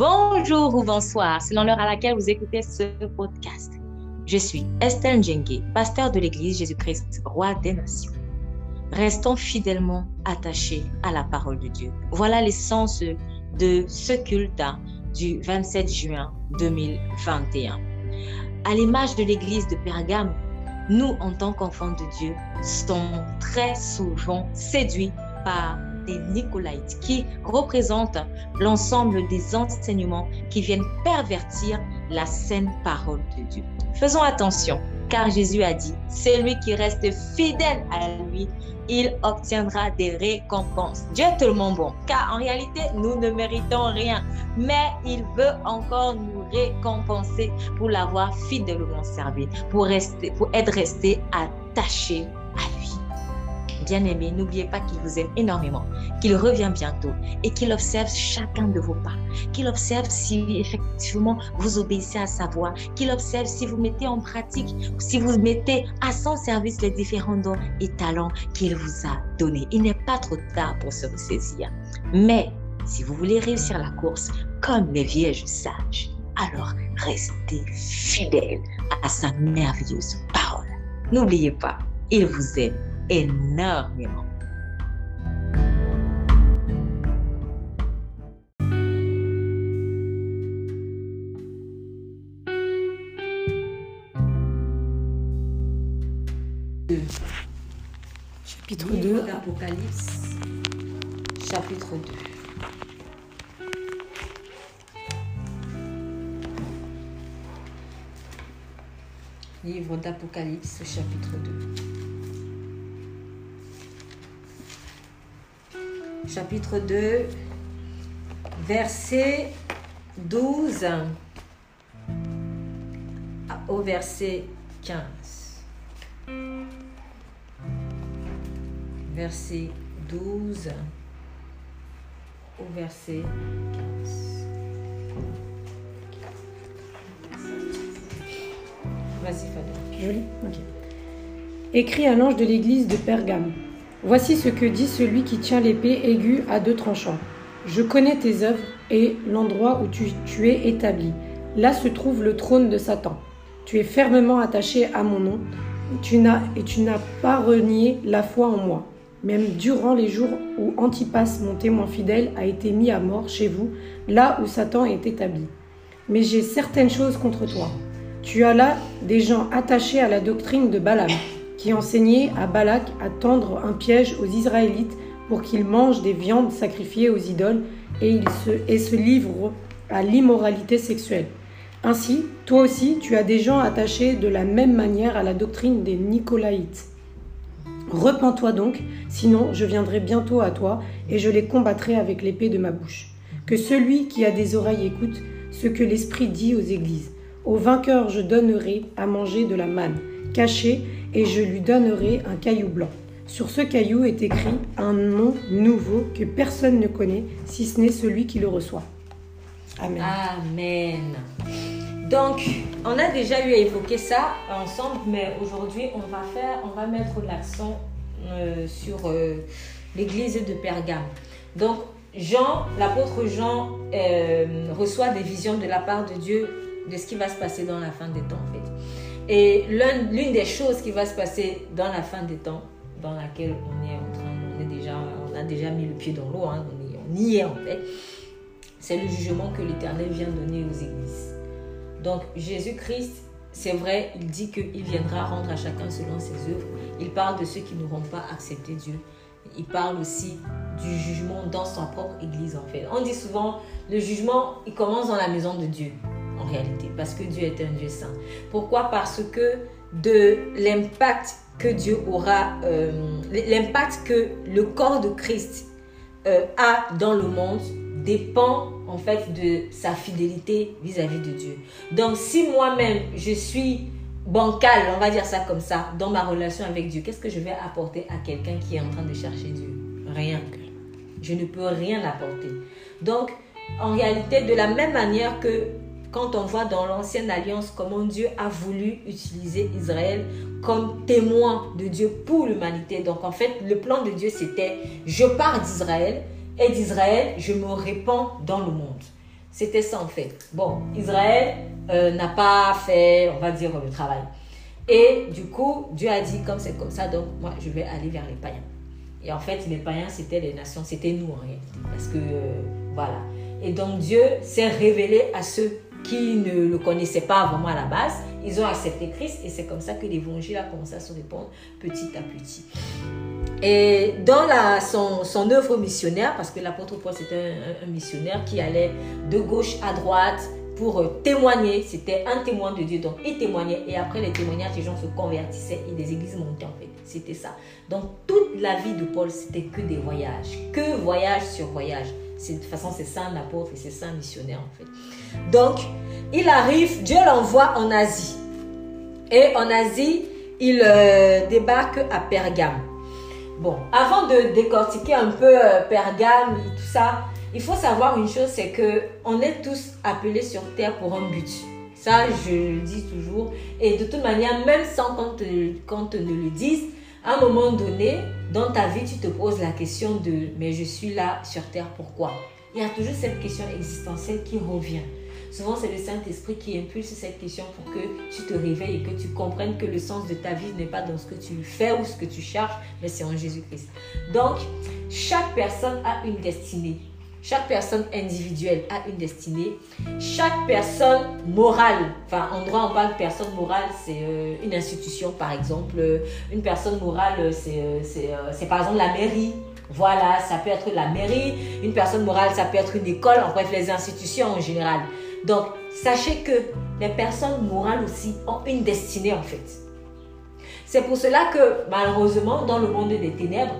Bonjour ou bonsoir, selon l'heure à laquelle vous écoutez ce podcast. Je suis Estelle Njengue, pasteur de l'Église Jésus-Christ, roi des nations. Restons fidèlement attachés à la parole de Dieu. Voilà l'essence de ce culte du 27 juin 2021. À l'image de l'Église de Pergame, nous, en tant qu'enfants de Dieu, sommes très souvent séduits par des Nicolaïtes qui représentent l'ensemble des enseignements qui viennent pervertir la saine parole de Dieu. Faisons attention, car Jésus a dit, celui qui reste fidèle à lui, il obtiendra des récompenses. Dieu est tellement bon, car en réalité, nous ne méritons rien, mais il veut encore nous récompenser pour l'avoir fidèlement servi, pour, pour être resté attaché bien-aimé, n'oubliez pas qu'il vous aime énormément, qu'il revient bientôt et qu'il observe chacun de vos pas, qu'il observe si effectivement vous obéissez à sa voix, qu'il observe si vous mettez en pratique, si vous mettez à son service les différents dons et talents qu'il vous a donnés. Il n'est pas trop tard pour se ressaisir. Mais si vous voulez réussir la course comme les vierges sages, alors restez fidèles à sa merveilleuse parole. N'oubliez pas, il vous aime énormément. Chapitre 2. d'Apocalypse, chapitre 2. Livre d'Apocalypse, chapitre 2. Chapitre 2, verset 12 au verset 15. Verset 12 au verset 15. Vas-y, Fabien. Joli. Ok. Écrit à l'ange de l'église de Pergame. Voici ce que dit celui qui tient l'épée aiguë à deux tranchants. Je connais tes œuvres et l'endroit où tu, es établi. Là se trouve le trône de Satan. Tu es fermement attaché à mon nom tu n'as, et tu n'as pas renié la foi en moi. Même durant les jours où Antipas, mon témoin fidèle, a été mis à mort chez vous, là où Satan est établi. Mais j'ai certaines choses contre toi. Tu as là des gens attachés à la doctrine de Balaam, qui enseignait à Balak à tendre un piège aux Israélites pour qu'ils mangent des viandes sacrifiées aux idoles et, ils se, et se livrent à l'immoralité sexuelle. Ainsi, toi aussi, tu as des gens attachés de la même manière à la doctrine des Nicolaïtes. Repens-toi donc, sinon je viendrai bientôt à toi et je les combattrai avec l'épée de ma bouche. Que celui qui a des oreilles écoute ce que l'Esprit dit aux églises. Au vainqueur je donnerai à manger de la manne, cachée, et je lui donnerai un caillou blanc. Sur ce caillou est écrit un nom nouveau que personne ne connaît, si ce n'est celui qui le reçoit. Amen. Amen. Donc, on a déjà eu à évoquer ça ensemble, mais aujourd'hui, on va faire, on va mettre l'accent euh, sur euh, l'église de Pergame. Donc, Jean, l'apôtre Jean, euh, reçoit des visions de la part de Dieu de ce qui va se passer dans la fin des temps, en fait. Et l'un- l'une des choses qui va se passer dans la fin des temps, dans laquelle on est en train, on est déjà, on a déjà mis le pied dans l'eau, hein, on, on y est en fait, c'est le jugement que l'Éternel vient donner aux églises. Donc Jésus-Christ, c'est vrai, il dit qu'il viendra rendre à chacun selon ses œuvres. Il parle de ceux qui n'auront pas accepté Dieu. Il parle aussi du jugement dans sa propre église en fait. On dit souvent, le jugement, il commence dans la maison de Dieu en réalité, parce que Dieu est un Dieu saint. Pourquoi? Parce que de l'impact que Dieu aura, euh, l'impact que le corps de Christ euh, a dans le monde dépend en fait de sa fidélité vis-à-vis de Dieu. Donc si moi-même je suis bancale, on va dire ça comme ça, dans ma relation avec Dieu, qu'est-ce que je vais apporter à quelqu'un qui est en train de chercher Dieu? Rien. Je ne peux rien apporter. Donc en réalité, de la même manière que quand on voit dans l'ancienne alliance comment Dieu a voulu utiliser Israël comme témoin de Dieu pour l'humanité. Donc en fait, le plan de Dieu, c'était je pars d'Israël et d'Israël, je me répands dans le monde. C'était ça en fait. Bon, Israël euh, n'a pas fait, on va dire, le travail. Et du coup, Dieu a dit, comme c'est comme ça, donc moi, je vais aller vers les païens. Et en fait, les païens, c'était les nations, c'était nous en réalité. Parce que, euh, voilà. Et donc, Dieu s'est révélé à ceux qui ne le connaissaient pas vraiment à la base. Ils ont accepté Christ et c'est comme ça que l'évangile a commencé à se répandre petit à petit. Et dans son, œuvre missionnaire, parce que l'apôtre Paul c'était un, missionnaire qui allait de gauche à droite pour euh, témoigner, c'était un témoin de Dieu, donc il témoignait et après les témoignages, les gens se convertissaient et des églises montaient en fait, c'était ça. Donc toute la vie de Paul, c'était que des voyages, que voyage sur voyage. De toute façon, c'est ça un et c'est ça un missionnaire en fait. Donc, il arrive, Dieu l'envoie en Asie. Et en Asie, il euh, débarque à Pergame. Bon, avant de décortiquer un peu euh, Pergame et tout ça, il faut savoir une chose, c'est que on est tous appelés sur terre pour un but. Ça, je le dis toujours. Et de toute manière, même sans qu'on te, le dise, à un moment donné, dans ta vie, tu te poses la question de mais je suis là sur terre, pourquoi? Il y a toujours cette question existentielle qui revient. Souvent, c'est le Saint-Esprit qui impulse cette question pour que tu te réveilles et que tu comprennes que le sens de ta vie n'est pas dans ce que tu fais ou ce que tu cherches, mais c'est en Jésus-Christ. Donc, chaque personne a une destinée. Chaque personne individuelle a une destinée. Chaque personne morale, enfin en droit on parle de personne morale, c'est euh, une institution par exemple. Une personne morale, c'est euh, c'est par exemple la mairie. Voilà, ça peut être la mairie. Une personne morale, ça peut être une école, en bref, les institutions en général. Donc, sachez que les personnes morales aussi ont une destinée en fait. C'est pour cela que malheureusement, dans le monde des ténèbres,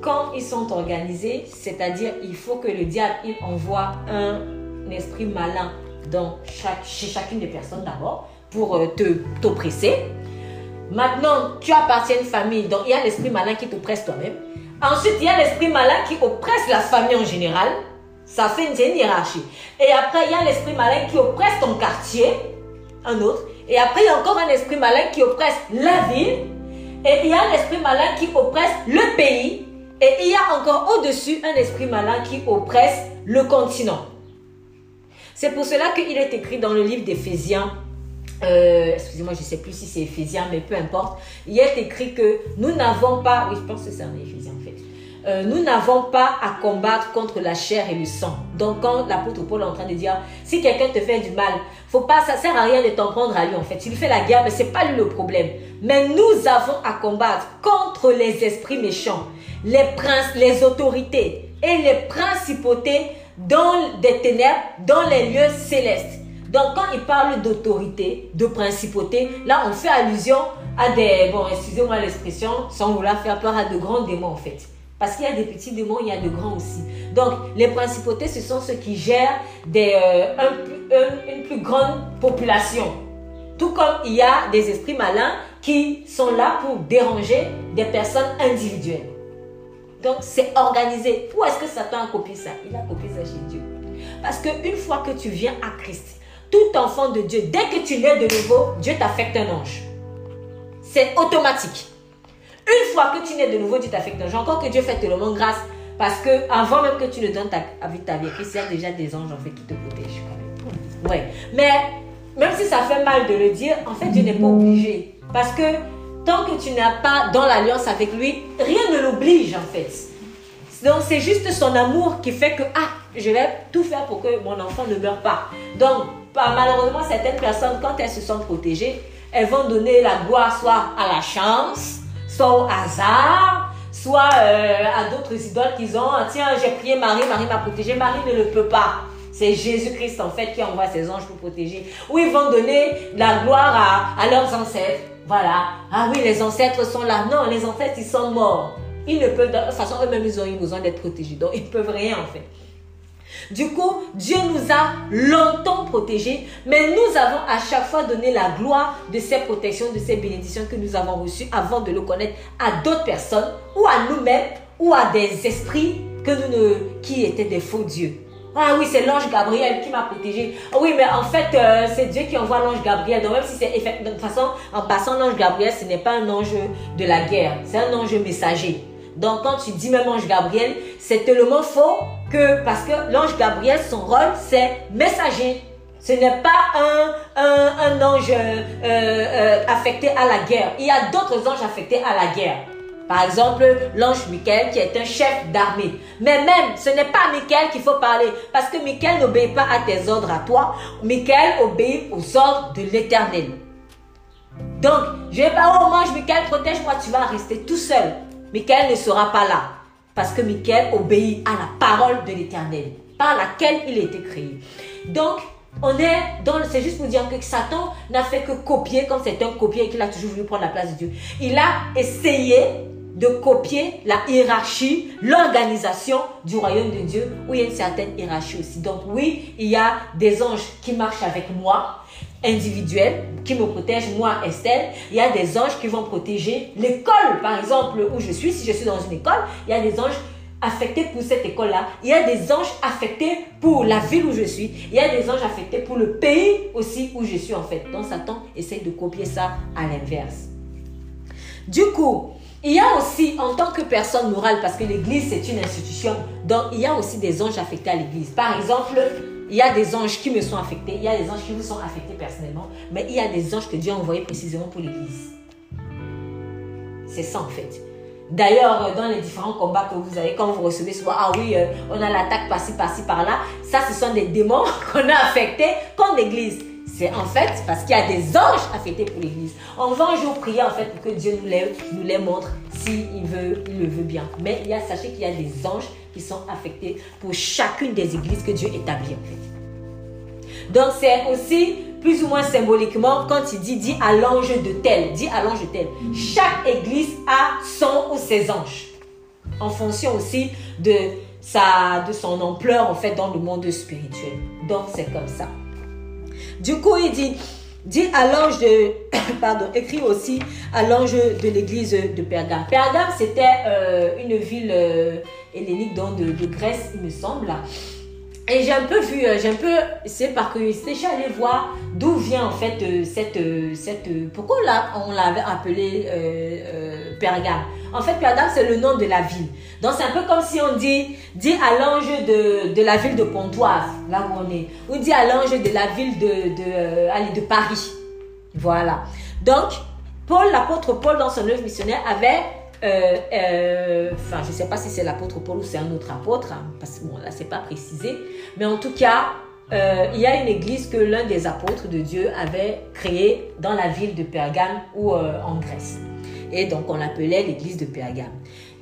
quand ils sont organisés, c'est-à-dire il faut que le diable il envoie un esprit malin dans chaque, chez chacune des personnes d'abord pour euh, te t'oppresser. Maintenant, tu appartiens à une famille, donc il y a l'esprit malin qui t'oppresse toi-même. Ensuite, il y a l'esprit malin qui oppresse la famille en général. Ça fait une, hiérarchie. Et après, il y a l'esprit malin qui oppresse ton quartier, un autre. Et après, il y a encore un esprit malin qui oppresse la ville. Et il y a l'esprit malin qui oppresse le pays. Et il y a encore au-dessus un esprit malin qui oppresse le continent. C'est pour cela qu'il est écrit dans le livre d'Éphésiens, euh, excusez-moi, je ne sais plus si c'est Éphésiens, mais peu importe, il est écrit que nous n'avons pas, oui, je pense que c'est un Éphésiens en fait, euh, nous n'avons pas à combattre contre la chair et le sang. Donc quand l'apôtre Paul est en train de dire, si quelqu'un te fait du mal, faut pas, ça sert à rien de t'en prendre à lui en fait. Il fait la guerre, mais c'est pas lui le problème. Mais nous avons à combattre contre les esprits méchants, les princes, les autorités et les principautés dans des ténèbres, dans les lieux célestes. Donc quand il parle d'autorité, de principauté, là on fait allusion à des, bon excusez-moi l'expression, sans vouloir faire peur à de grands démons en fait. Parce qu'il y a des petits démons, il y a de grands aussi. Donc, les principautés, ce sont ceux qui gèrent des, euh, une plus grande population. Tout comme il y a des esprits malins qui sont là pour déranger des personnes individuelles. Donc, c'est organisé. Où est-ce que Satan a copié ça? Il a copié ça chez Dieu. Parce qu'une fois que tu viens à Christ, tout enfant de Dieu, dès que tu nais de nouveau, Dieu t'affecte un ange. C'est automatique. Une fois que tu nais de nouveau, tu t'affectes un Encore que Dieu fait te le monde grâce. Parce que avant même que tu ne donnes ta, vie, ta vie il y a déjà des anges en fait qui te protègent Ouais. Mais même si ça fait mal de le dire, en fait, Dieu n'est pas obligé. Parce que tant que tu n'as pas dans l'alliance avec lui, rien ne l'oblige en fait. Donc c'est juste son amour qui fait que, ah, je vais tout faire pour que mon enfant ne meure pas. Donc, malheureusement, certaines personnes, quand elles se sentent protégées, elles vont donner la gloire soit à la chance, soit au hasard, soit euh, à d'autres idoles qu'ils ont. Ah, tiens, j'ai prié Marie, Marie m'a protégé. Marie ne le peut pas. C'est Jésus-Christ en fait qui envoie ses anges pour protéger. Ou ils vont donner la gloire à, leurs ancêtres. Voilà. Ah oui, les ancêtres sont là. Non, les ancêtres, ils sont morts. Ils ne peuvent, de toute façon, eux-mêmes, ils ont eu besoin d'être protégés. Donc, ils ne peuvent rien en fait. Du coup, Dieu nous a longtemps protégés, mais nous avons à chaque fois donné la gloire de ces protections, de ces bénédictions que nous avons reçues avant de le connaître à d'autres personnes ou à nous-mêmes ou à des esprits que nous ne, qui étaient des faux dieux. Ah oui, c'est l'ange Gabriel qui m'a protégé. Ah oui, mais en fait, euh, c'est Dieu qui envoie l'ange Gabriel. Donc même si c'est de toute façon, en passant l'ange Gabriel, ce n'est pas un ange de la guerre, c'est un ange messager. Donc quand tu dis même ange Gabriel, c'est tellement faux que, parce que l'ange Gabriel, son rôle, c'est messager. Ce n'est pas un, un, ange euh, euh, affecté à la guerre. Il y a d'autres anges affectés à la guerre. Par exemple, l'ange Michael qui est un chef d'armée. Mais même, ce n'est pas Michael qu'il faut parler. Parce que Michael n'obéit pas à tes ordres à toi. Michael obéit aux ordres de l'éternel. Donc, je vais pas, oh ange Michael, protège-moi, tu vas rester tout seul. Michael ne sera pas là. Parce que Michael obéit à la parole de l'éternel, par laquelle il a été créé. Donc, on est dans, c'est juste pour dire que Satan n'a fait que copier, comme c'est un copier et qu'il a toujours voulu prendre la place de Dieu. Il a essayé de copier la hiérarchie, l'organisation du royaume de Dieu, où il y a une certaine hiérarchie aussi. Donc oui, il y a des anges qui marchent avec moi, individuels, qui me protègent, moi, Estelle. Il y a des anges qui vont protéger l'école, par exemple, où je suis. Si je suis dans une école, il y a des anges affectés pour cette école-là. Il y a des anges affectés pour la ville où je suis. Il y a des anges affectés pour le pays aussi où je suis, en fait. Donc, Satan essaye de copier ça à l'inverse. Du coup, il y a aussi, en tant que personne morale, parce que l'Église, c'est une institution, donc il y a aussi des anges affectés à l'Église. Par exemple, il y a des anges qui me sont affectés, il y a des anges qui vous sont affectés personnellement, mais il y a des anges que Dieu a envoyés précisément pour l'Église. C'est ça en fait. D'ailleurs, dans les différents combats que vous avez, quand vous recevez souvent, ah oui, euh, on a l'attaque par-ci, par-ci, par-là, ça, ce sont des démons qu'on a affectés contre l'Église. C'est en fait parce qu'il y a des anges affectés pour l'Église. On va un jour prier en fait pour que Dieu nous les, nous les montre s'il veut, il le veut bien. Mais il y a, sachez qu'il y a des anges qui sont affectés pour chacune des églises que Dieu établit en fait. Donc c'est aussi plus ou moins symboliquement quand il dit dit à l'ange de tel, dit à l'ange de tel. Chaque église a son ou ses anges en fonction aussi de sa de son ampleur en fait dans le monde spirituel. Donc c'est comme ça. Du coup, il dit, dit à l'ange de, pardon, écrit aussi à l'ange de l'église de Pergame. Pergame, c'était euh, une ville euh, hellénique de, de, Grèce, il me semble. Et j'ai un peu vu, euh, j'ai un peu, c'est par curiosité, je suis allée voir d'où vient en fait cette, cette, pourquoi on l'avait appelé Pergame. En fait, Pergame, c'est le nom de la ville. Donc, c'est un peu comme si on dit, dit à l'ange de, de, la ville de Pontoise, là où on est, ou dit à l'ange de la ville de, de, euh, de Paris. Voilà. Donc, Paul, l'apôtre Paul, dans son œuvre missionnaire, avait euh, euh, enfin, je ne sais pas si c'est l'apôtre Paul ou c'est un autre apôtre, hein, parce que bon, là, c'est pas précisé. Mais en tout cas, il y a une église que l'un des apôtres de Dieu avait créée dans la ville de Pergame ou en Grèce. Et donc, on l'appelait l'église de Pergame.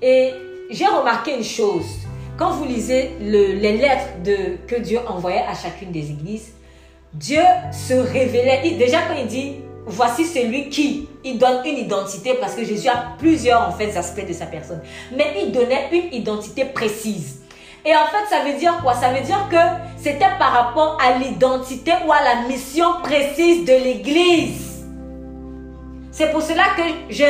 Et j'ai remarqué une chose. Quand vous lisez les lettres que Dieu envoyait à chacune des églises, Dieu se révélait. déjà, quand il dit voici celui qui, il donne une identité parce que Jésus a plusieurs en fait aspects de sa personne. Mais il donnait une identité précise. Et en fait, ça veut dire quoi? Ça veut dire que c'était par rapport à l'identité ou à la mission précise de l'Église. C'est pour cela que je,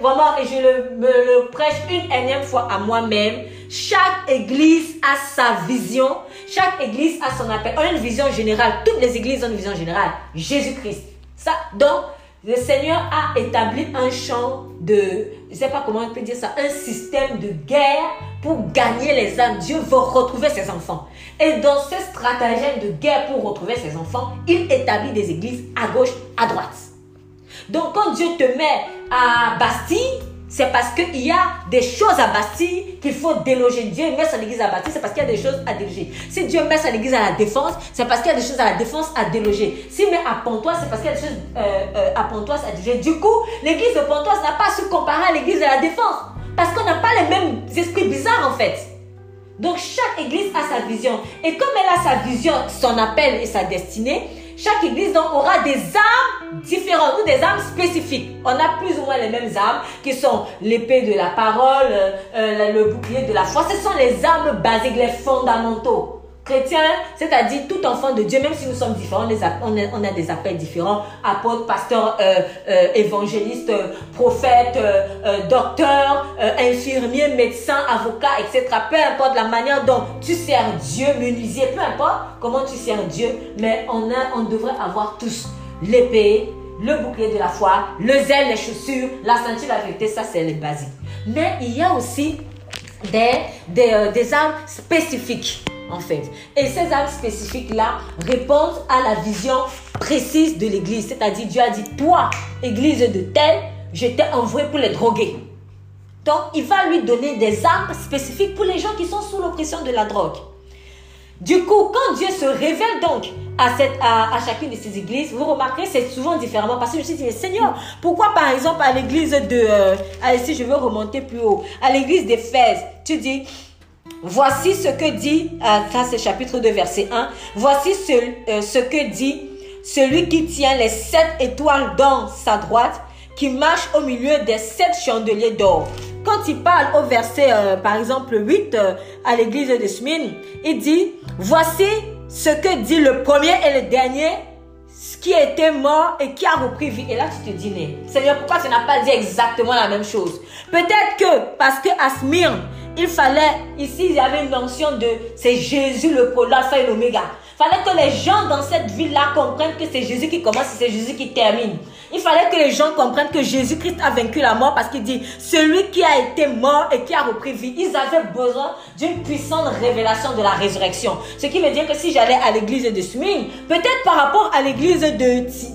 vraiment, et je le, me le prêche une énième fois à moi-même. Chaque église a sa vision. Chaque église a son appel. On a une vision générale. Toutes les églises ont une vision générale. Jésus-Christ. Donc, le Seigneur a établi un champ de, je ne sais pas comment on peut dire ça, un système de guerre pour gagner les âmes. Dieu veut retrouver ses enfants. Et dans ce stratagème de guerre pour retrouver ses enfants, il établit des églises à gauche, à droite. Donc quand Dieu te met à Bastille, c'est parce qu'il y a des choses à Bastille qu'il faut déloger. Dieu met son église à Bastille, c'est parce qu'il y a des choses à déloger. Si Dieu met son église à la défense, c'est parce qu'il y a des choses à la défense à déloger. S'il met à Pontoise, c'est parce qu'il y a des choses euh, euh, à Pontoise à déloger. Du coup, l'église de Pontoise n'a pas su comparer à l'église de la défense. Parce qu'on n'a pas les mêmes esprits bizarres en fait. Donc chaque église a sa vision. Et comme elle a sa vision, son appel et sa destinée, chaque église donc, aura des armes différentes ou des armes spécifiques. On a plus ou moins les mêmes armes qui sont l'épée de la parole, euh, euh, le bouclier de la foi. Ce sont les armes basiques, les fondamentaux c'est-à-dire tout enfant de Dieu, même si nous sommes différents, on a, des appels différents, apôtres, pasteurs, euh, euh, évangélistes, prophètes, euh, docteurs, infirmiers, médecins, avocats, etc. Peu importe la manière dont tu sers Dieu, menuisier, peu importe comment tu sers Dieu, mais on, a, on devrait avoir tous l'épée, le bouclier de la foi, le zèle, les chaussures, la ceinture, la vérité, ça c'est les basiques. Mais il y a aussi des, des, euh, âmes spécifiques, en fait. Et ces âmes spécifiques-là répondent à la vision précise de l'Église. C'est-à-dire, Dieu a dit, toi, Église de tel, je t'ai envoyé pour les droguer. Donc, il va lui donner des âmes spécifiques pour les gens qui sont sous l'oppression de la drogue. Du coup, quand Dieu se révèle donc à, cette, à, chacune de ces églises, vous remarquerez, c'est souvent différemment. Parce que je me suis dit, Seigneur, pourquoi par exemple à l'église de... Euh, allez, si je veux remonter plus haut, à l'église d'Éphèse, tu dis, voici ce que dit, euh, ça c'est chapitre 2, verset 1, voici ce, euh, ce que dit celui qui tient les sept étoiles dans sa droite, qui marche au milieu des sept chandeliers d'or. Quand il parle au verset, euh, par exemple, 8 euh, à l'église de Smyrne, il dit, voici ce que dit le premier et le dernier, qui était mort et qui a repris vie. Et là, tu te dis, Seigneur, pourquoi tu n'as pas dit exactement la même chose? Peut-être que parce que à Smyrne, il fallait, ici, il y avait une mention de, c'est Jésus le pôle l'alpha et l'oméga fallait que les gens dans cette ville-là comprennent que c'est Jésus qui commence et c'est Jésus qui termine. Il fallait que les gens comprennent que Jésus-Christ a vaincu la mort parce qu'il dit, celui qui a été mort et qui a repris vie, ils avaient besoin d'une puissante révélation de la résurrection. Ce qui veut dire que si j'allais à l'église de Smyrne, peut-être par rapport à l'église de,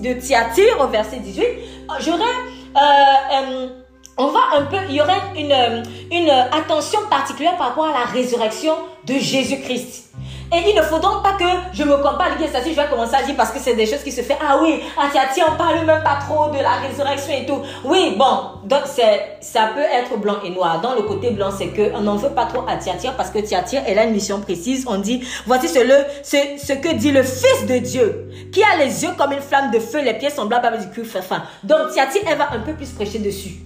de Thyatire au verset 18, j'aurais... Euh, euh, on va un peu, il y aurait une, une attention particulière par rapport à la résurrection de Jésus-Christ. Et il ne faut donc pas que je me compare à l'église je vais commencer à dire parce que c'est des choses qui se font. Ah oui, à Tiati, on parle même pas trop de la résurrection et tout. Oui, bon, donc c'est, ça peut être blanc et noir. Dans le côté blanc, c'est que on n'en veut pas trop à Tiati parce que Tiati, elle a une mission précise. On dit, voici ce, le, ce, ce que dit le Fils de Dieu, qui a les yeux comme une flamme de feu, les pieds semblables à du cuivre fin. Donc Tiati, elle va un peu plus prêcher dessus.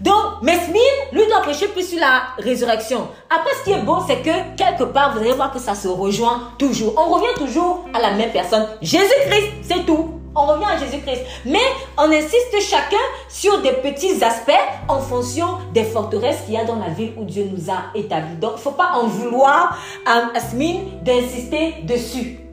Donc, Mesmine, lui, doit prêcher plus sur la résurrection. Après, ce qui est bon, c'est que quelque part, vous allez voir que ça se rejoint toujours. On revient toujours à la même personne. Jésus-Christ, c'est tout. On revient à Jésus-Christ. Mais on insiste chacun sur des petits aspects en fonction des forteresses qu'il y a dans la ville où Dieu nous a établis. Donc, il ne faut pas en vouloir à Asmine d'insister dessus.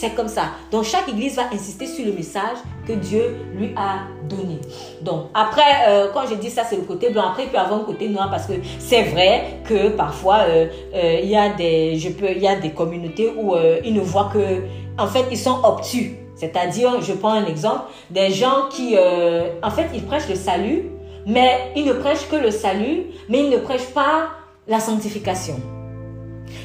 C'est comme ça. Donc chaque église va insister sur le message que Dieu lui a donné. Donc après, euh, quand je dis ça, c'est le côté blanc. Après, il peut avoir un côté noir parce que c'est vrai que parfois euh, euh, il y a des, je peux, il y a des communautés où ils ne voient que, en fait, ils sont obtus. C'est-à-dire, je prends un exemple, des gens qui, en fait, ils prêchent le salut, mais ils ne prêchent que le salut, mais ils ne prêchent pas la sanctification.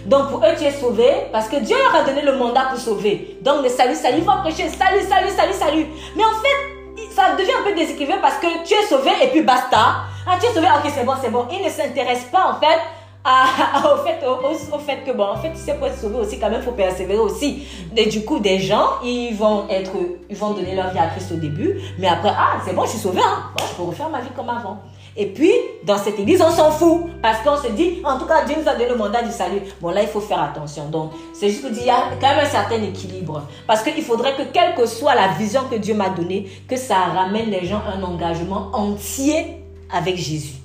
Donc pour eux, tu es sauvé parce que Dieu leur a donné le mandat pour sauver. Donc le salut, salut, il faut prêcher salut, salut, salut, salut. Mais en fait, ça devient un peu déséquilibré parce que tu es sauvé et puis basta. Ah, tu es sauvé, ok, c'est bon, c'est bon. Il ne s'intéresse pas en fait au, fait, au, fait que, bon, en fait, tu sais, pour être sauvé aussi, quand même, il faut persévérer aussi. Et du coup, des gens, ils vont être, ils vont donner leur vie à Christ au début, mais après, ah, c'est bon, je suis sauvé, hein. Je peux refaire ma vie comme avant. Et puis, dans cette église, on s'en fout. Parce qu'on se dit, en tout cas, Dieu nous a donné le mandat du salut. Bon, là, il faut faire attention. Donc, c'est juste pour dire, il y a quand même un certain équilibre. Parce qu'il faudrait que, quelle que soit la vision que Dieu m'a donnée, que ça ramène les gens un engagement entier avec Jésus.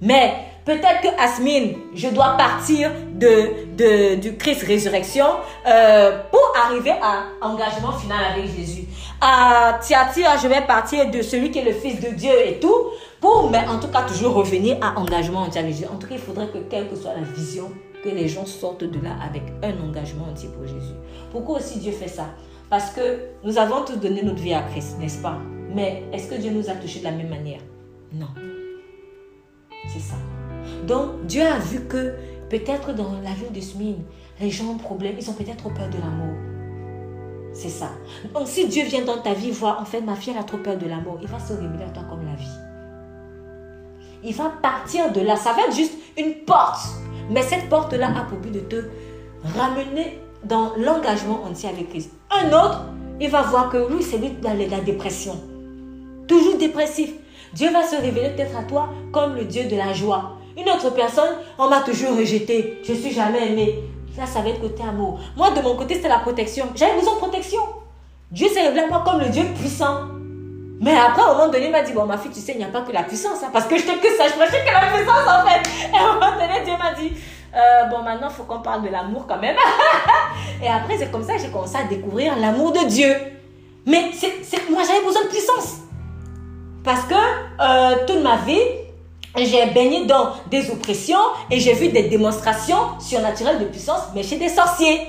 Mais peut-être que Asmine, je dois partir de, du Christ résurrection euh, pour arriver à engagement final avec Jésus. À Thyatire, je vais partir de celui qui est le Fils de Dieu et tout pour, mais en tout cas, toujours revenir à engagement entier avec Jésus. En tout cas, il faudrait que, quelle que soit la vision, que les gens sortent de là avec un engagement entier pour Jésus. Pourquoi aussi Dieu fait ça? Parce que nous avons tous donné notre vie à Christ, n'est-ce pas? Mais est-ce que Dieu nous a touchés de la même manière? Non. C'est ça. Donc, Dieu a vu que peut-être dans la vie de Smine, les gens ont problème, ils ont peut-être peur de l'amour. C'est ça. Donc, si Dieu vient dans ta vie voir, en fait, ma fille, elle a trop peur de l'amour, il va se révéler à toi comme la vie il va partir de là. Ça va être juste une porte. Mais cette porte-là a pour but de te ramener dans l'engagement entier avec Christ. Un autre, il va voir que lui, c'est lui dans la dépression. Toujours dépressif. Dieu va se révéler peut-être à toi comme le Dieu de la joie. Une autre personne, on m'a toujours rejeté. Je suis jamais aimé. Là, ça va être côté amour. Moi, de mon côté, c'était la protection. J'avais besoin de protection. Dieu s'est révélé à moi comme le Dieu puissant. Mais après, au moment donné, il m'a dit, bon, ma fille, tu sais, il n'y a pas que la puissance, hein, parce que je te que ça, je prêchais que la puissance, en fait. Et un moment donné, Dieu m'a dit, euh, bon, maintenant, il faut qu'on parle de l'amour quand même. et après, c'est comme ça que j'ai commencé à découvrir l'amour de Dieu. Mais moi, j'avais besoin de puissance. Parce que euh, toute ma vie, j'ai baigné dans des oppressions et j'ai vu des démonstrations surnaturelles de puissance, mais chez des sorciers.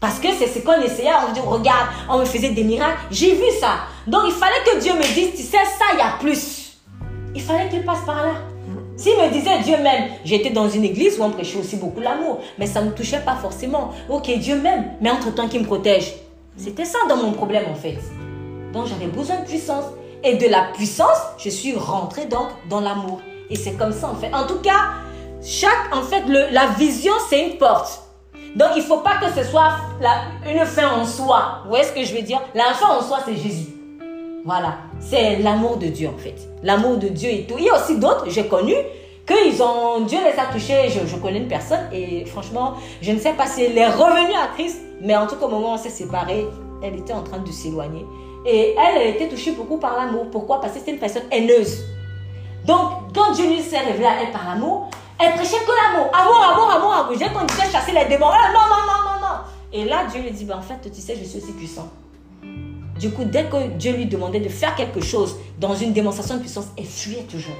Parce que c'est ce qu'on essayait, on dit, regarde, on me faisait des miracles. J'ai vu ça. Donc il fallait que Dieu me dise, tu sais, ça, il y a plus. Il fallait qu'il passe par là. S'il me disait Dieu m'aime, j'étais dans une église où on prêchait aussi beaucoup l'amour, mais ça ne me touchait pas forcément. Ok, Dieu m'aime, mais entre-temps, qui me protège C'était ça dans mon problème en fait. Donc j'avais besoin de puissance. Et de la puissance, je suis rentrée donc dans l'amour. Et c'est comme ça en fait. En tout cas, chaque, en fait, le, la vision, c'est une porte. Donc il ne faut pas que ce soit la, une fin en soi. Vous voyez ce que je veux dire? La fin en soi, c'est Jésus. Voilà, c'est l'amour de Dieu en fait. L'amour de Dieu et tout. Il y a aussi d'autres, j'ai connu, que ils ont, Dieu les a touchés. Je, je, connais une personne et franchement, je ne sais pas si elle est revenue à Christ, mais en tout cas, au moment où on s'est séparés, elle était en train de s'éloigner. Et elle, elle était touchée beaucoup par l'amour. Pourquoi? Parce que c'était une personne haineuse. Donc, quand Dieu lui s'est révélé à elle par l'amour, elle prêchait que l'amour. Amour, amour, amour, amour. J'ai qu'on disait chasser les démons. Ah, non, non, non, non, non. Et là, Dieu lui dit, ben, en fait, tu sais, je suis aussi puissant. Du coup, dès que Dieu lui demandait de faire quelque chose dans une démonstration de puissance, elle fuyait toujours.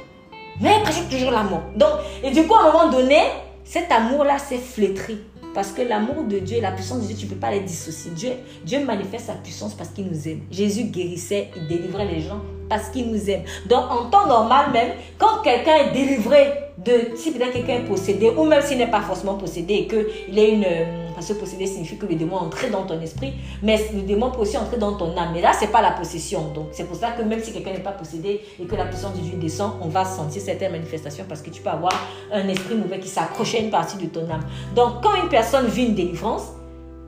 Mais elle prêchait toujours l'amour. Donc, et du coup, à un moment donné, cet amour-là s'est flétri. Parce que l'amour de Dieu et la puissance de Dieu, tu ne peux pas les dissocier. Dieu, Dieu manifeste sa puissance parce qu'il nous aime. Jésus guérissait, il délivrait les gens parce qu'il nous aime. Donc, en temps normal même, quand quelqu'un est délivré de, si peut-être quelqu'un est possédé, ou même s'il n'est pas forcément possédé et qu'il est une, euh, parce que posséder signifie que le démon est entré dans ton esprit, mais le démon peut aussi entrer dans ton âme. Mais là, c'est pas la possession. Donc, c'est pour ça que même si quelqu'un n'est pas possédé et que la puissance de Dieu descend, on va sentir certaines manifestations parce que tu peux avoir un esprit mauvais qui s'accroche à une partie de ton âme. Donc, quand une personne vit une délivrance,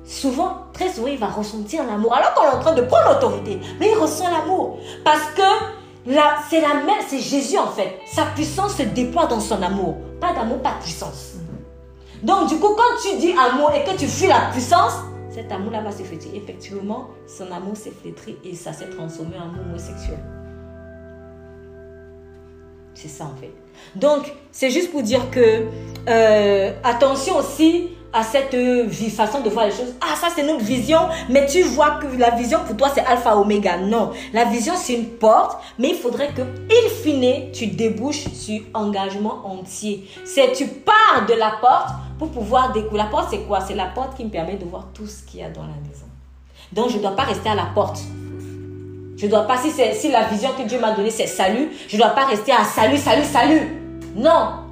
souvent, très souvent, il va ressentir l'amour. Alors qu'on est en train de prendre l'autorité, mais il ressent l'amour. Parce que là, c'est la même, c'est Jésus en fait. Sa puissance se déploie dans son amour. Pas d'amour, pas de puissance. Donc, du coup, quand tu dis amour et que tu fuis la puissance, cet amour-là va se flétrir. Effectivement, son amour s'est flétri et ça s'est transformé en amour homosexuel. C'est ça en fait. Donc, c'est juste pour dire que, euh, attention aussi à cette façon de voir les choses. Ah, ça c'est notre vision, mais tu vois que la vision pour toi c'est alpha oméga. Non, la vision c'est une porte, mais il faudrait que, in fine, tu débouches sur engagement entier. C'est tu pars de la porte pour pouvoir découvrir. La porte c'est quoi? C'est la porte qui me permet de voir tout ce qu'il y a dans la maison. Donc je ne dois pas rester à la porte. Je ne dois pas, si, si la vision que Dieu m'a donnée c'est salut, je ne dois pas rester à salut, salut, salut. Non,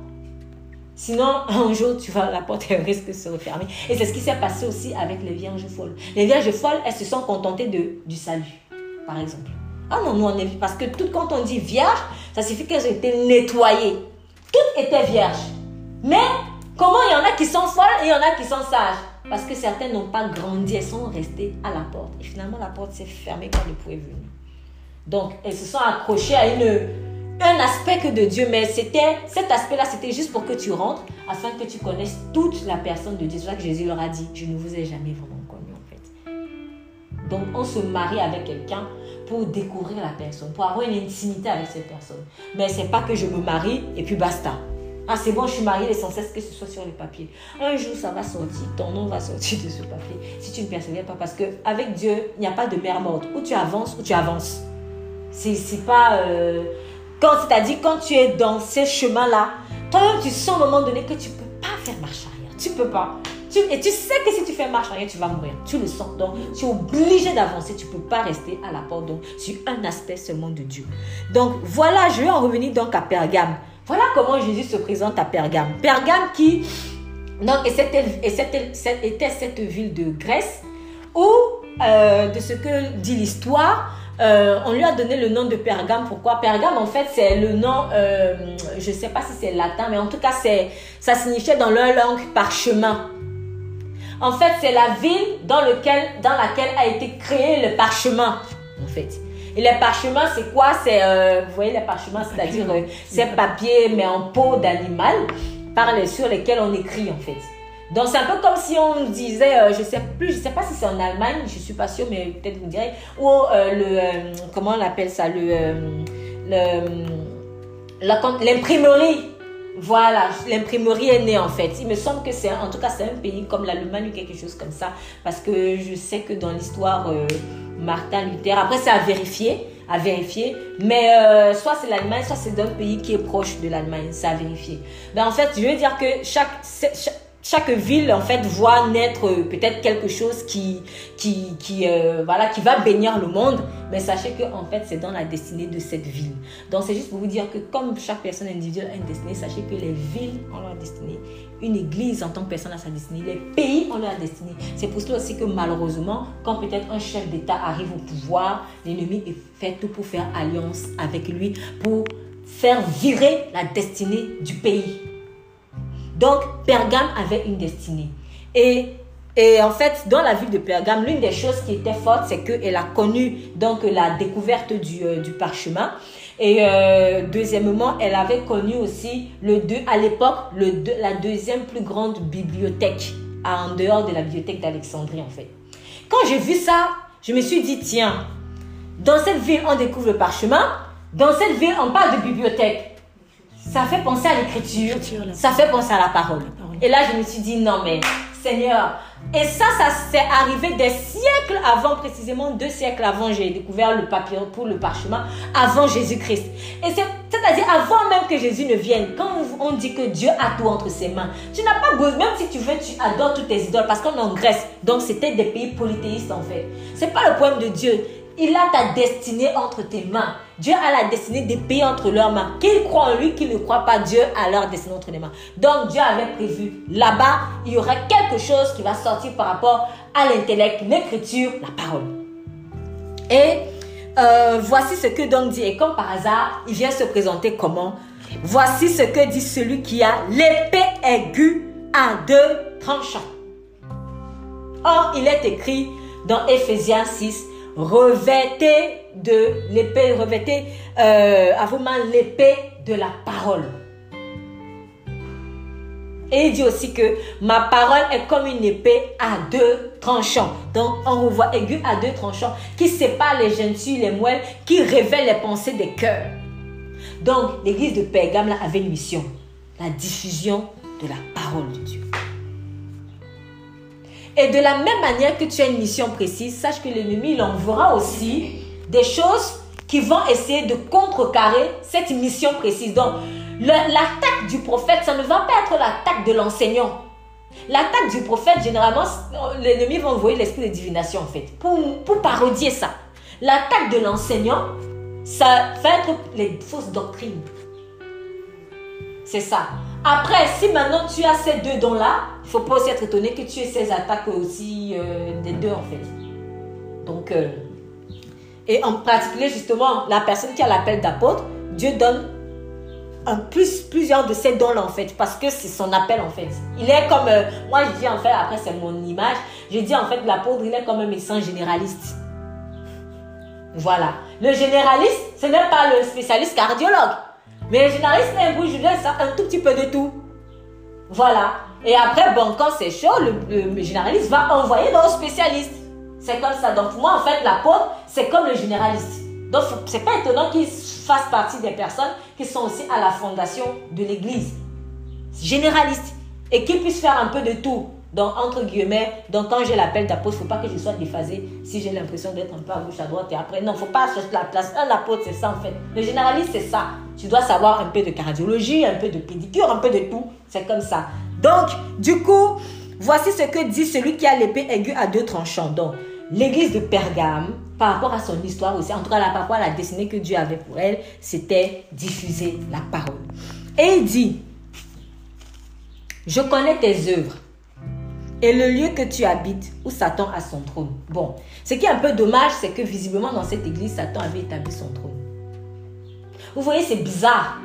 Sinon, un jour, tu vas, la porte risque de se refermer. Et c'est ce qui s'est passé aussi avec les vierges folles. Les vierges folles, elles se sont contentées de, du salut, par exemple. Ah non, nous on est parce que tout quand on dit vierge, ça signifie qu'elles ont été nettoyées. Toutes étaient vierges. Mais comment il y en a qui sont folles et il y en a qui sont sages? Parce que certaines n'ont pas grandi, elles sont restées à la porte. Et finalement, la porte s'est fermée quand elles pouvaient venir. Donc, elles se sont accrochées à une un aspect que de Dieu, mais c'était cet aspect-là, c'était juste pour que tu rentres, afin que tu connaisses toute la personne de Dieu. C'est ça que Jésus leur a dit, je ne vous ai jamais vraiment connu en fait. Donc on se marie avec quelqu'un pour découvrir la personne, pour avoir une intimité avec cette personne. Mais c'est pas que je me marie et puis basta. Ah, c'est bon, je suis mariée, l'essentiel, c'est que ce soit sur le papier. Un jour, ça va sortir, ton nom va sortir de ce papier. Si tu ne persévères pas, parce qu'avec Dieu, il n'y a pas de mère morte. Ou tu avances, ou tu avances. C'est pas. Euh, c'est-à-dire quand tu es dans ces chemins-là, toi-même tu sens à un moment donné que tu peux pas faire marche arrière. Tu peux pas. et tu sais que si tu fais marche arrière, tu vas mourir. Tu le sens. Donc, tu es obligé d'avancer. Tu peux pas rester à la porte. Donc, sur un aspect seulement de Dieu. Donc, voilà, je vais en revenir donc à Pergame. Voilà comment Jésus se présente à Pergame. Pergame qui, donc, et c'était, et cette ville de Grèce où, euh, de ce que dit l'histoire, euh, on lui a donné le nom de Pergame. Pourquoi Pergame, en fait, c'est le nom, euh, je ne sais pas si c'est latin, mais en tout cas, c'est, ça signifiait dans leur langue parchemin. En fait, c'est la ville dans, lequel, dans laquelle a été créé le parchemin, en fait. Et les parchemins, c'est quoi? C'est, euh, vous voyez, les parchemins, c'est-à-dire ces papiers, mais en peau d'animal, par les, sur lesquels on écrit, en fait. Donc c'est un peu comme si on disait, euh, je sais plus, je sais pas si c'est en Allemagne, je suis pas sûre, mais peut-être vous me direz, ou euh, le, euh, comment on appelle ça, le, l'imprimerie. Voilà, l'imprimerie est née en fait. Il me semble que c'est, en tout cas, c'est un pays comme l'Allemagne ou quelque chose comme ça, parce que je sais que dans l'histoire, Martin Luther, après c'est à vérifier, à vérifier. Mais euh, soit c'est l'Allemagne, soit c'est d'un pays qui est proche de l'Allemagne. C'est à vérifier. Mais en fait, je veux dire que chaque chaque ville en fait voit naître euh, peut-être quelque chose qui qui qui euh, voilà qui va bénir le monde. Mais sachez que en fait c'est dans la destinée de cette ville. Donc c'est juste pour vous dire que comme chaque personne individuelle a une destinée sachez que les villes ont leur destinée. Une église en tant que personne a sa destinée. Les pays ont leur destinée. C'est pour cela aussi que malheureusement quand peut-être un chef d'État arrive au pouvoir l'ennemi fait tout pour faire alliance avec lui pour faire virer la destinée du pays donc, Pergame avait une destinée. Et, en fait, dans la ville de Pergame, l'une des choses qui était forte, c'est qu'elle a connu donc la découverte du, euh, parchemin. Et euh, deuxièmement, elle avait connu aussi le à l'époque la deuxième plus grande bibliothèque en dehors de la bibliothèque d'Alexandrie en fait. Quand j'ai vu ça, je me suis dit tiens, dans cette ville on découvre le parchemin, dans cette ville on parle de bibliothèque ça fait penser à l'écriture, ça fait penser à la parole. Et là, je me suis dit, non, mais Seigneur. Et ça, ça s'est arrivé des siècles avant, précisément deux siècles avant, j'ai découvert le papier pour le parchemin, avant Jésus-Christ. Et c'est-à-dire avant même que Jésus ne vienne, quand on dit que Dieu a tout entre ses mains, tu n'as pas besoin, même si tu veux, tu adores toutes tes idoles, parce qu'on est en Grèce, donc c'était des pays polythéistes en fait. C'est pas le problème de Dieu. Il a ta destinée entre tes mains. Dieu a la destinée des pays entre leurs mains. Qu'ils croient en lui, qu'ils ne croient pas, Dieu a leur destinée entre les mains. Donc Dieu avait prévu. Là-bas, il y aura quelque chose qui va sortir par rapport à l'intellect, l'écriture, la parole. Et euh, voici ce que donc dit. Et comme par hasard, il vient se présenter comment? Voici ce que dit celui qui a l'épée aiguë à deux tranchants. Or, il est écrit dans Ephésiens 6, revêtez de l'épée, revêtez euh, à vos mains l'épée de la parole. Et il dit aussi que ma parole est comme une épée à deux tranchants. Donc on revoit aigu à deux tranchants qui sépare les gentils, les moelles, qui révèlent les pensées des cœurs. Donc l'église de Pergame avait une mission, la diffusion de la parole de Dieu. Et de la même manière que tu as une mission précise, sache que l'ennemi, il enverra aussi des choses qui vont essayer de contrecarrer cette mission précise. Donc, l'attaque du prophète, ça ne va pas être l'attaque de l'enseignant. L'attaque du prophète, généralement, l'ennemi va envoyer l'esprit de divination, en fait, pour, pour parodier ça. L'attaque de l'enseignant, ça va être les fausses doctrines. C'est ça. Après, si maintenant tu as ces deux dons-là, il ne faut pas aussi être étonné que tu aies ces attaques aussi euh, des deux en fait. Donc, euh, et en particulier justement, la personne qui a l'appel d'apôtre, Dieu donne un plus, plusieurs de ces dons-là en fait, parce que c'est son appel en fait. Il est comme, euh, moi je dis en fait, après c'est mon image, je dis en fait l'apôtre, il est comme un médecin généraliste. Voilà. Le généraliste, ce n'est pas le spécialiste cardiologue. Mais généraliste est un goût, je un tout petit peu de tout. Voilà. Et après, bon, quand c'est chaud, le, généraliste va envoyer dans le spécialiste. C'est comme ça. Donc, moi, en fait, l'apôtre, c'est comme le généraliste. Donc, c'est pas étonnant qu'il fasse partie des personnes qui sont aussi à la fondation de l'église. Généraliste. Et qu'il puisse faire un peu de tout. Donc, entre guillemets, donc quand j'ai l'appel d'apôtre, faut pas que je sois déphasé si j'ai l'impression d'être un peu à gauche, à droite et après. Non, il ne faut pas chercher la place. Un apôtre, c'est ça en fait. Le généraliste, c'est ça. Tu dois savoir un peu de cardiologie, un peu de pédicure, un peu de tout. C'est comme ça. Donc, du coup, voici ce que dit celui qui a l'épée aiguë à deux tranchants. Donc, l'église de Pergame, par rapport à son histoire aussi, en tout cas par rapport à la destinée que Dieu avait pour elle, c'était diffuser la parole. Et il dit, je connais tes œuvres et le lieu que tu habites où Satan a son trône. Bon, ce qui est un peu dommage, c'est que visiblement dans cette église, Satan avait établi son trône. Vous voyez, c'est bizarre.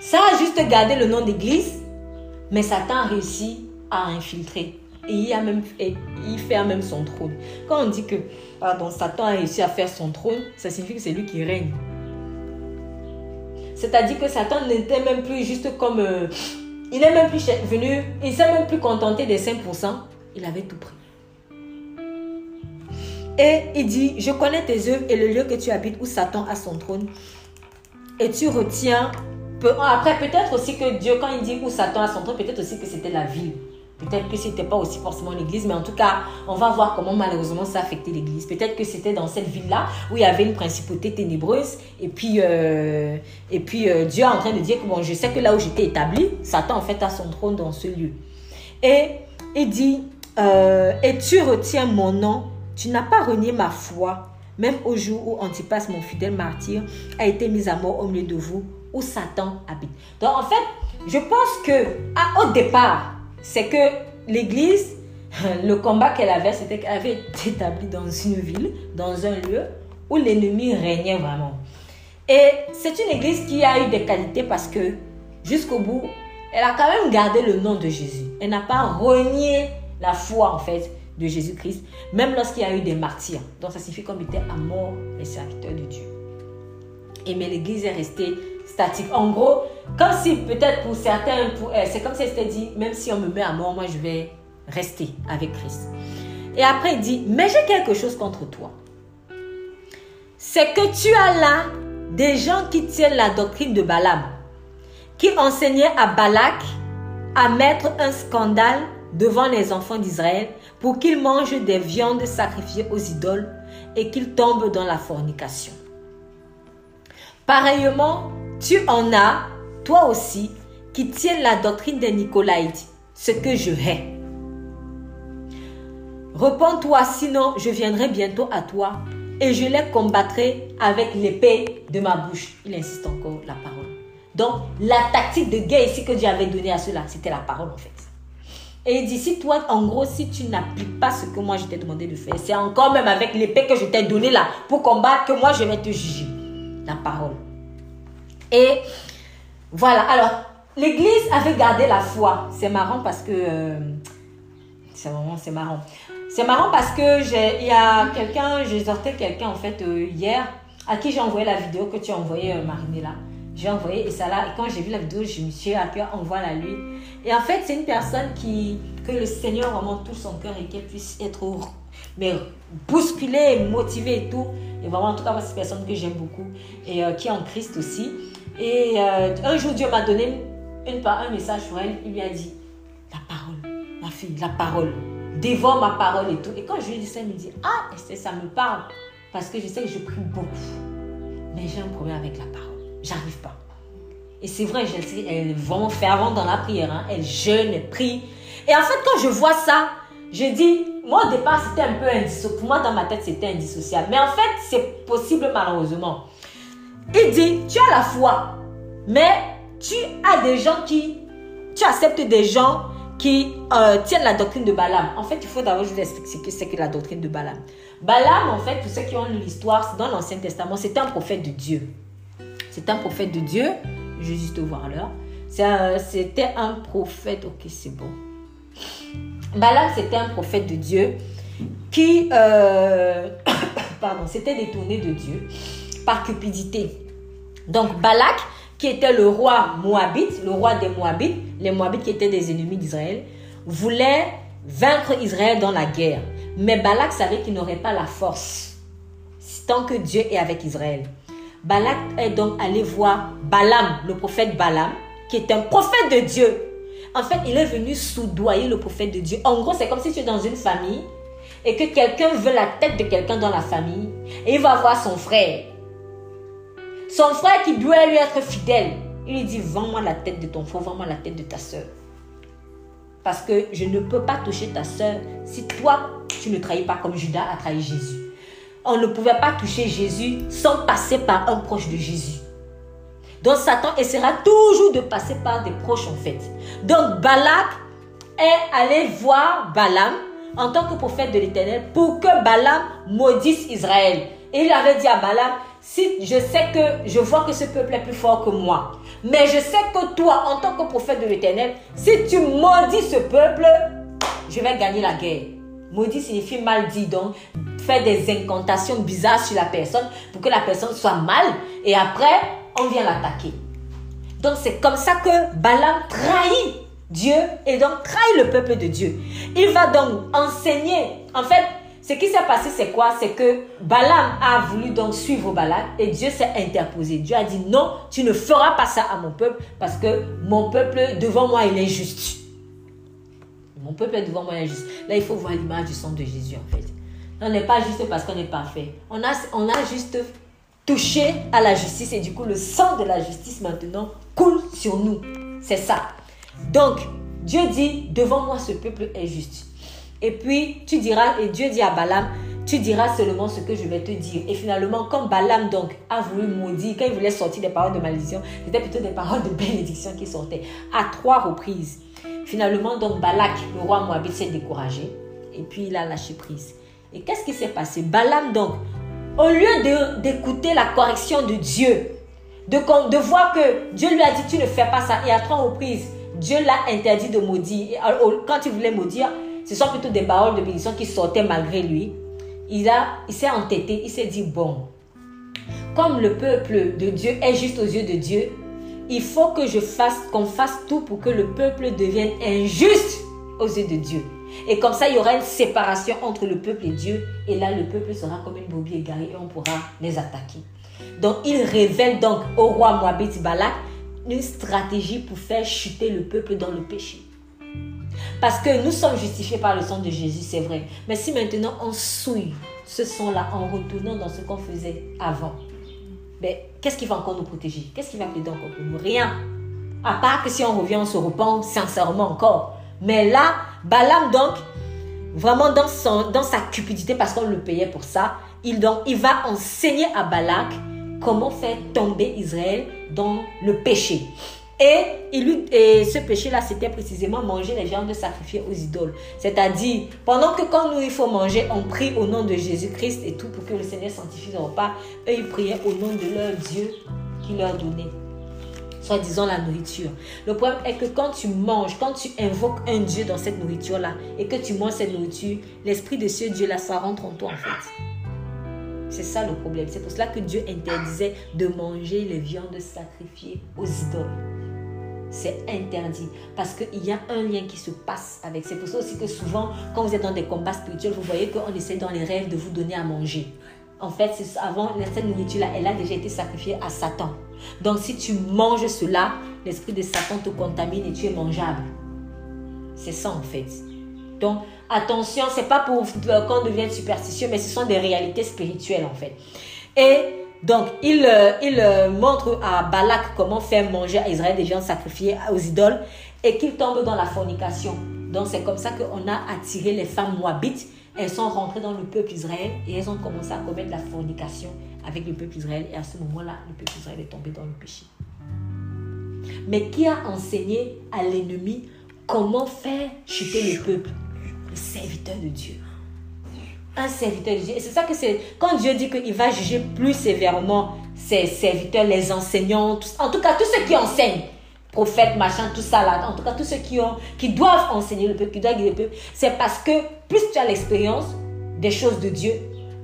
Ça a juste gardé le nom d'église, mais Satan a réussi à infiltrer. Et il, a même, il fait même son trône. Quand on dit que pardon, Satan a réussi à faire son trône, ça signifie que c'est lui qui règne. C'est-à-dire que Satan n'était même plus juste comme euh, il n'est même plus venu, il s'est même plus contenté des 5%, il avait tout pris. Et il dit, je connais tes œuvres et le lieu que tu habites où Satan a son trône. Et tu retiens, après peut-être aussi que Dieu, quand il dit où Satan a son trône, peut-être aussi que c'était la ville. Peut-être que c'était pas aussi forcément l'église, mais en tout cas, on va voir comment malheureusement ça affectait l'église. Peut-être que c'était dans cette ville-là où il y avait une principauté ténébreuse, et puis, euh, et puis euh, Dieu est en train de dire que bon, je sais que là où j'étais établi, Satan en fait a son trône dans ce lieu. Et il dit, euh, et tu retiens mon nom, tu n'as pas renié ma foi, même au jour où Antipas, mon fidèle martyr, a été mis à mort au milieu de vous, où Satan habite. Donc en fait, je pense que à, au départ, c'est que l'Église, le combat qu'elle avait, c'était qu'elle avait été établie dans une ville, dans un lieu où l'ennemi régnait vraiment. Et c'est une Église qui a eu des qualités parce que jusqu'au bout, elle a quand même gardé le nom de Jésus. Elle n'a pas renié la foi en fait de Jésus-Christ, même lorsqu'il y a eu des martyrs. Donc ça signifie qu'on était à mort les serviteurs de Dieu. Et mais l'Église est restée En gros, comme si peut-être pour certains, euh, c'est comme si elle s'était dit, même si on me met à mort, moi je vais rester avec Christ. Et après il dit, mais j'ai quelque chose contre toi. C'est que tu as là des gens qui tiennent la doctrine de Balaam, qui enseignaient à Balak à mettre un scandale devant les enfants d'Israël pour qu'ils mangent des viandes sacrifiées aux idoles et qu'ils tombent dans la fornication. Pareillement, tu en as, toi aussi, qui tiennent la doctrine des Nicolaïtes, ce que je hais. Repends-toi, sinon je viendrai bientôt à toi et je les combattrai avec l'épée de ma bouche. Il insiste encore la parole. Donc, la tactique de guerre ici que Dieu avait donnée à cela, c'était la parole en fait. Et il dit, si toi, en gros, si tu n'appliques pas ce que moi je t'ai demandé de faire, c'est encore même avec l'épée que je t'ai donnée là pour combattre que moi je vais te juger. La parole. Et voilà, alors, l'église avait gardé la foi. C'est marrant parce que... Euh, c'est vraiment, c'est marrant. C'est marrant parce que il y a quelqu'un, j'ai sorti quelqu'un en fait euh, hier, à qui j'ai envoyé la vidéo que tu as envoyée, euh, là. J'ai envoyé et ça là, et quand j'ai vu la vidéo, je me suis à cœur, envoie la lui. Et en fait, c'est une personne qui, que le Seigneur vraiment touche son cœur et qu'elle puisse être mais bousculée, motivée et tout. Et vraiment, en tout cas, c'est une personne que j'aime beaucoup et qui est en Christ aussi. Et euh, un jour, Dieu m'a donné une, un message pour elle. Il lui a dit La parole, ma fille, la parole. Dévore ma parole et tout. Et quand je lui ai dit ça, il me dit Ah, ça me parle? Parce que je sais que je prie beaucoup. Mais j'ai un problème avec la parole. J'arrive pas. Et c'est vrai, elle est vraiment fervente dans la prière. Hein. Elle jeûne, elle prie. Et en fait, quand je vois ça, je dis, moi au départ, c'était un peu indissociable. Pour moi, dans ma tête, c'était indissociable. Mais en fait, c'est possible malheureusement. Il dit, tu as la foi, mais tu as des gens qui, tu acceptes des gens qui euh, tiennent la doctrine de Balaam. En fait, il faut d'abord vous ce que c'est la doctrine de Balaam. Balaam, en fait, pour ceux qui ont lu l'histoire, dans l'Ancien Testament, c'est un prophète de Dieu. C'est un prophète de Dieu. Je vais juste voir l'heure. C'était un prophète. Ok, c'est bon. Balaam, c'était un prophète de Dieu qui, euh, pardon, s'était détourné de Dieu par cupidité. Donc Balak, qui était le roi moabite, le roi des moabites, les moabites qui étaient des ennemis d'Israël, voulait vaincre Israël dans la guerre. Mais Balak savait qu'il n'aurait pas la force tant que Dieu est avec Israël. Balak est donc allé voir Balaam, le prophète Balaam, qui est un prophète de Dieu. En fait, il est venu soudoyer le prophète de Dieu. En gros, c'est comme si tu es dans une famille et que quelqu'un veut la tête de quelqu'un dans la famille et il va voir son frère. Son frère qui doit lui être fidèle, il lui dit, vends-moi la tête de ton frère, vends-moi la tête de ta soeur. Parce que je ne peux pas toucher ta soeur si toi, tu ne trahis pas comme Judas a trahi Jésus. On ne pouvait pas toucher Jésus sans passer par un proche de Jésus. Donc Satan essaiera toujours de passer par des proches en fait. Donc Balak est allé voir Balaam en tant que prophète de l'Éternel pour que Balaam maudisse Israël. Et il avait dit à Balaam, je sais que je vois que ce peuple est plus fort que moi, mais je sais que toi, en tant que prophète de l'Éternel, si tu maudis ce peuple, je vais gagner la guerre. Maudit signifie mal dit, donc faire des incantations bizarres sur la personne pour que la personne soit mal et après, on vient l'attaquer. Donc c'est comme ça que Balaam trahit Dieu et donc trahit le peuple de Dieu. Il va donc enseigner, en fait, ce qui s'est passé, c'est quoi? C'est que Balaam a voulu donc suivre Balak et Dieu s'est interposé. Dieu a dit non, tu ne feras pas ça à mon peuple parce que mon peuple, devant moi, il est juste. Mon peuple est devant moi injuste. Là, il faut voir l'image du sang de Jésus, en fait. On n'est pas juste parce qu'on est parfait. On a, on a juste touché à la justice et du coup, le sang de la justice maintenant coule sur nous. C'est ça. Donc, Dieu dit, devant moi, ce peuple est juste. Et puis, tu diras, et Dieu dit à Balaam, tu diras seulement ce que je vais te dire. Et finalement, comme Balaam donc a voulu maudire, quand il voulait sortir des paroles de malédiction, c'était plutôt des paroles de bénédiction qui sortaient à trois reprises. Finalement, donc Balak, le roi Moabite, s'est découragé et puis il a lâché prise. Et qu'est-ce qui s'est passé? Balaam, donc, au lieu d'écouter la correction de Dieu, de, voir que Dieu lui a dit tu ne fais pas ça, et à trois reprises, Dieu l'a interdit de maudire. Quand il voulait maudire, ce sont plutôt des paroles de bénédiction qui sortaient malgré lui. Il, a, il s'est entêté, il s'est dit, bon, comme le peuple de Dieu est juste aux yeux de Dieu, il faut que je fasse, qu'on fasse tout pour que le peuple devienne injuste aux yeux de Dieu. Et comme ça, il y aura une séparation entre le peuple et Dieu. Et là, le peuple sera comme une brebis égarée et on pourra les attaquer. Donc, il révèle donc au roi Moabit Balak une stratégie pour faire chuter le peuple dans le péché. Parce que nous sommes justifiés par le sang de Jésus, c'est vrai. Mais si maintenant on souille ce sang-là en retournant dans ce qu'on faisait avant, ben, qu'est-ce qui va encore nous protéger? Qu'est-ce qui va plaider encore pour nous? Rien. À part que si on revient, on se repent sincèrement encore. Mais là, Balaam donc, vraiment dans, son, sa cupidité, parce qu'on le payait pour ça, il, donc, il va enseigner à Balak comment faire tomber Israël dans le péché. Et, ce péché-là, c'était précisément manger les viandes sacrifiées aux idoles. C'est-à-dire, pendant que quand nous, il faut manger, on prie au nom de Jésus-Christ et tout pour que le Seigneur sanctifie le repas, eux, ils priaient au nom de leur Dieu qui leur donnait soi-disant la nourriture. Le problème est que quand tu manges, quand tu invoques un Dieu dans cette nourriture-là et que tu manges cette nourriture, l'esprit de ce Dieu-là, ça rentre en toi en fait. C'est ça le problème. C'est pour cela que Dieu interdisait de manger les viandes sacrifiées aux idoles. C'est interdit parce qu'il y a un lien qui se passe avec. C'est pour ça aussi que souvent, quand vous êtes dans des combats spirituels, vous voyez qu'on essaie dans les rêves de vous donner à manger. En fait, avant, cette nourriture-là, elle a déjà été sacrifiée à Satan. Donc, si tu manges cela, l'esprit de Satan te contamine et tu es mangeable. C'est ça, en fait. Donc, attention, c'est pas pour qu'on devienne superstitieux, mais ce sont des réalités spirituelles, en fait. Et donc, il, euh, euh, montre à Balak comment faire manger à Israël des viandes sacrifiées aux idoles et qu'il tombe dans la fornication. Donc, c'est comme ça qu'on a attiré les femmes moabites. Elles sont rentrées dans le peuple Israël et elles ont commencé à commettre la fornication avec le peuple Israël. Et à ce moment-là, le peuple Israël est tombé dans le péché. Mais qui a enseigné à l'ennemi comment faire chuter le peuple? Le serviteur de Dieu un serviteur de Dieu. Et c'est ça que c'est. Quand Dieu dit qu'il va juger plus sévèrement ses serviteurs, les enseignants, en tout cas tous ceux qui enseignent, prophètes, machin, tout ça là, en tout cas tous ceux qui, ont, qui doivent enseigner le peuple, qui doivent guider le peuple, c'est parce que plus tu as l'expérience des choses de Dieu,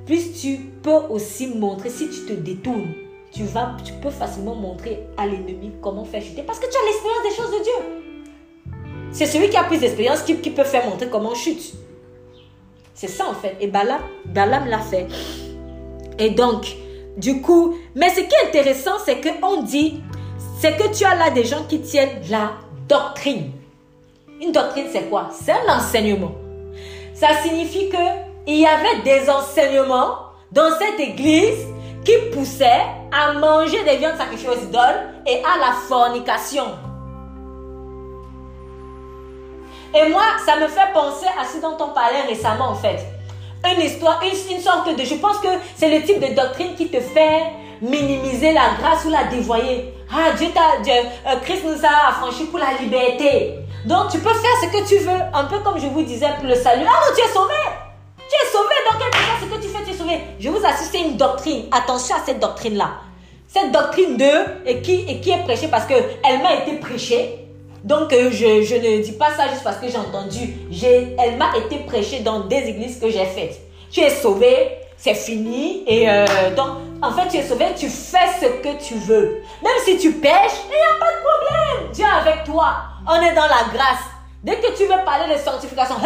plus tu peux aussi montrer, si tu te détournes, tu, vas, tu peux facilement montrer à l'ennemi comment faire chuter parce que tu as l'expérience des choses de Dieu. C'est celui qui a plus d'expérience qui, qui peut faire montrer comment chute. C'est ça en fait. Et Balaam, Balaam l'a fait. Et donc, du coup, mais ce qui est intéressant, c'est qu'on dit, c'est que tu as là des gens qui tiennent la doctrine. Une doctrine, c'est quoi? C'est un enseignement. Ça signifie que il y avait des enseignements dans cette église qui poussaient à manger des viandes sacrifiées aux idoles et à la fornication. Et moi, ça me fait penser à ce dont on parlait récemment en fait. Une histoire, une, sorte de... Je pense que c'est le type de doctrine qui te fait minimiser la grâce ou la dévoyer. Ah, Dieu t'a... Euh, Christ nous a affranchis pour la liberté. Donc tu peux faire ce que tu veux. Un peu comme je vous disais pour le salut. Ah non, tu es sauvé. Tu es sauvé. Donc quelque chose, ce que tu fais, tu es sauvé? Je vous assiste, c'est une doctrine. Attention à cette doctrine-là. Cette doctrine de... Et qui, et qui est prêchée parce qu'elle m'a été prêchée donc, euh, je, je, ne dis pas ça juste parce que j'ai entendu. Elle m'a été prêchée dans des églises que j'ai faites. Tu es sauvé, c'est fini. Et euh, donc, en fait, tu es sauvé, tu fais ce que tu veux. Même si tu pêches, il n'y a pas de problème. Dieu est avec toi. On est dans la grâce. Dès que tu veux parler de sanctification,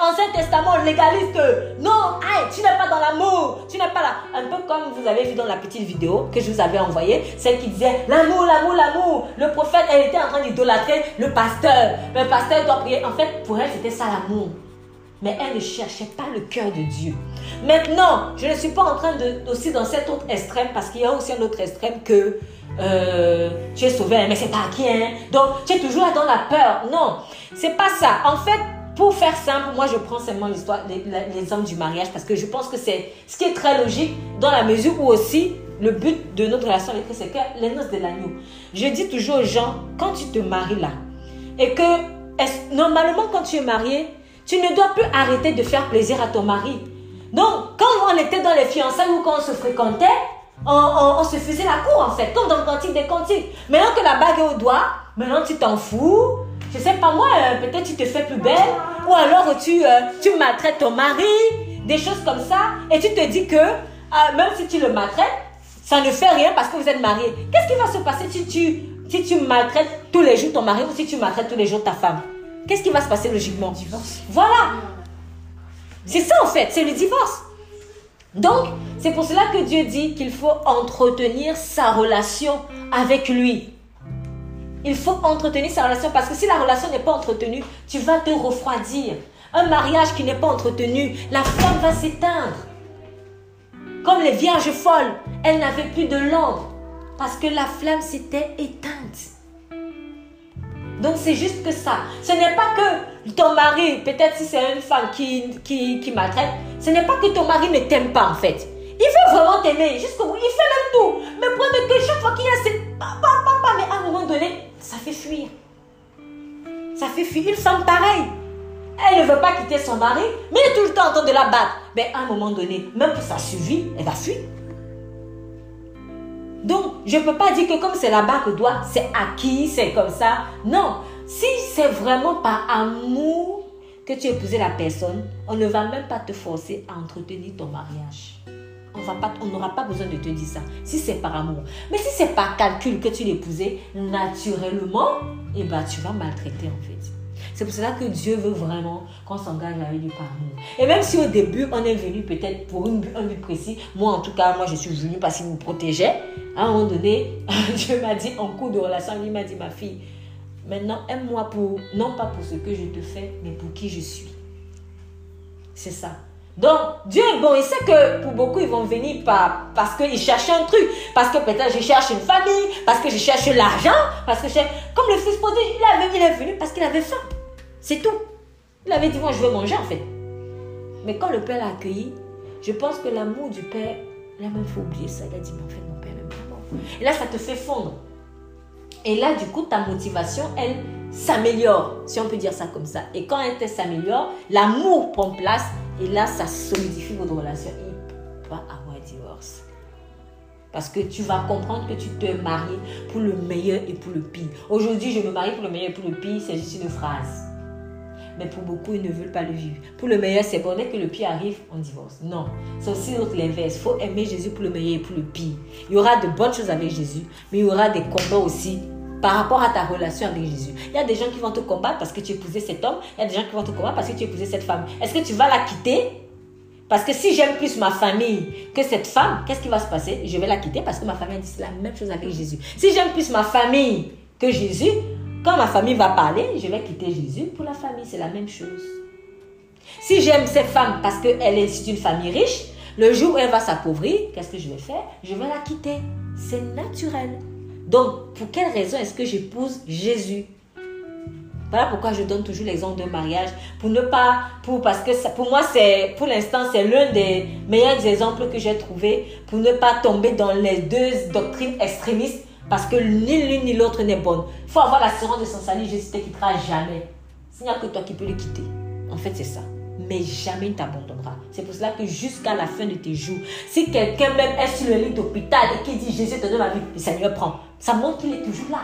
Ancien Testament, légaliste, non, tu n'es pas dans l'amour, tu n'es pas là. Un peu comme vous avez vu dans la petite vidéo que je vous avais envoyée, celle qui disait l'amour, l'amour, l'amour. Le prophète, elle était en train d'idolâtrer le pasteur. Le pasteur doit prier. En fait, pour elle, c'était ça l'amour. Mais elle ne cherchait pas le cœur de Dieu. Maintenant, je ne suis pas en train de, aussi dans cet autre extrême, parce qu'il y a aussi un autre extrême que euh, tu es sauvé, mais c'est pas qui, hein? Donc, tu es toujours là dans la peur. Non, c'est pas ça. En fait, pour faire simple, moi je prends seulement l'histoire, hommes du mariage parce que je pense que c'est ce qui est très logique dans la mesure où aussi le but de notre relation avec Christ, c'est que les noces de l'agneau. Je dis toujours aux gens, quand tu te maries là, et que normalement quand tu es marié, tu ne dois plus arrêter de faire plaisir à ton mari. Donc, quand on était dans les fiançailles ou quand on se fréquentait, on, se faisait la cour en fait, comme dans le cantique des cantiques. Maintenant que la bague est au doigt, maintenant tu t'en fous. Je sais pas moi, euh, peut-être tu te fais plus belle. Ou alors tu, euh, tu maltraites ton mari, des choses comme ça. Et tu te dis que euh, même si tu le maltraites, ça ne fait rien parce que vous êtes mariés. Qu'est-ce qui va se passer si tu, si tu maltraites tous les jours ton mari ou si tu maltraites tous les jours ta femme? Qu'est-ce qui va se passer logiquement Divorce. Voilà. C'est ça en fait, c'est le divorce. Donc, c'est pour cela que Dieu dit qu'il faut entretenir sa relation avec lui. Il faut entretenir sa relation parce que si la relation n'est pas entretenue, tu vas te refroidir. Un mariage qui n'est pas entretenu, la flamme va s'éteindre. Comme les vierges folles, elles n'avaient plus de lampe parce que la flamme s'était éteinte. Donc c'est juste que ça. Ce n'est pas que ton mari, peut-être si c'est une femme qui, qui, qui maltraite, ce n'est pas que ton mari ne t'aime pas en fait. Il veut vraiment t'aimer jusqu'au bout. Il fait même tout. Mais le problème que chaque fois qu'il y a cette... Papa, mais à un moment donné, ça fait fuir. Ça fait fuir. Une femme pareille. Elle ne veut pas quitter son mari, mais elle est tout le temps en train de la battre. Mais à un moment donné, même pour sa survie, elle va fuir. Donc, je ne peux pas dire que comme c'est là-bas que doit, c'est acquis, c'est comme ça. Non. Si c'est vraiment par amour que tu épousé la personne, on ne va même pas te forcer à entretenir ton mariage. On n'aura pas besoin de te dire ça. Si c'est par amour. Mais si c'est par calcul que tu l'épousais, naturellement, eh ben, tu vas maltraiter en fait. C'est pour cela que Dieu veut vraiment qu'on s'engage avec lui par amour. Et même si au début, on est venu peut-être pour un but précis, moi en tout cas, moi je suis venu parce qu'il me protégeait. À un moment donné, Dieu m'a dit en cours de relation, il m'a dit, ma fille, maintenant aime-moi pour, non pas pour ce que je te fais, mais pour qui je suis. C'est ça. Donc, Dieu est bon. Il sait que pour beaucoup, ils vont venir par, parce qu'ils cherchent un truc. Parce que peut-être je cherche une famille. Parce que je cherche l'argent. Parce que je Comme le fils prodigue, il, il est venu parce qu'il avait faim. C'est tout. Il avait dit, moi, je veux manger, en fait. Mais quand le père l'a accueilli, je pense que l'amour du père, il a même fait oublier ça. Il a dit, mais en fait, mon père même pas. Et là, ça te fait fondre. Et là, du coup, ta motivation, elle s'améliore, si on peut dire ça comme ça. Et quand elle s'améliore, l'amour prend place. Et là, ça solidifie votre relation. Il va avoir un divorce. Parce que tu vas comprendre que tu te maries pour le meilleur et pour le pire. Aujourd'hui, je me marie pour le meilleur et pour le pire, c'est juste une phrase mais pour beaucoup, ils ne veulent pas le vivre. Pour le meilleur, c'est bon. Dès que le pire arrive, on divorce. Non. C'est aussi l'inverse. Il faut aimer Jésus pour le meilleur et pour le pire. Il y aura de bonnes choses avec Jésus, mais il y aura des combats aussi par rapport à ta relation avec Jésus. Il y a des gens qui vont te combattre parce que tu épousais cet homme. Il y a des gens qui vont te combattre parce que tu épousais cette femme. Est-ce que tu vas la quitter? Parce que si j'aime plus ma famille que cette femme, qu'est-ce qui va se passer? Je vais la quitter parce que ma famille dit la même chose avec Jésus. Si j'aime plus ma famille que Jésus, quand ma famille va parler, je vais quitter Jésus pour la famille. C'est la même chose. Si j'aime cette femme parce qu'elle est une famille riche, le jour où elle va s'appauvrir, qu'est-ce que je vais faire? Je vais la quitter. C'est naturel. Donc, pour quelle raison est-ce que j'épouse Jésus? Voilà pourquoi je donne toujours l'exemple d'un mariage pour ne pas pour parce que ça, pour moi c'est pour l'instant c'est l'un des meilleurs exemples que j'ai trouvé pour ne pas tomber dans les deux doctrines extrémistes parce que ni l'une ni l'autre n'est bonne. Il faut avoir l'assurance de son salut. Jésus ne te quittera jamais. Il n'y a que toi qui peux le quitter. En fait, c'est ça. Mais jamais il ne t'abandonnera. C'est pour cela que jusqu'à la fin de tes jours, si quelqu'un même est sur le lit d'hôpital et qui dit Jésus te donne ma vie, le Seigneur prend. Ça montre qu'il est toujours là.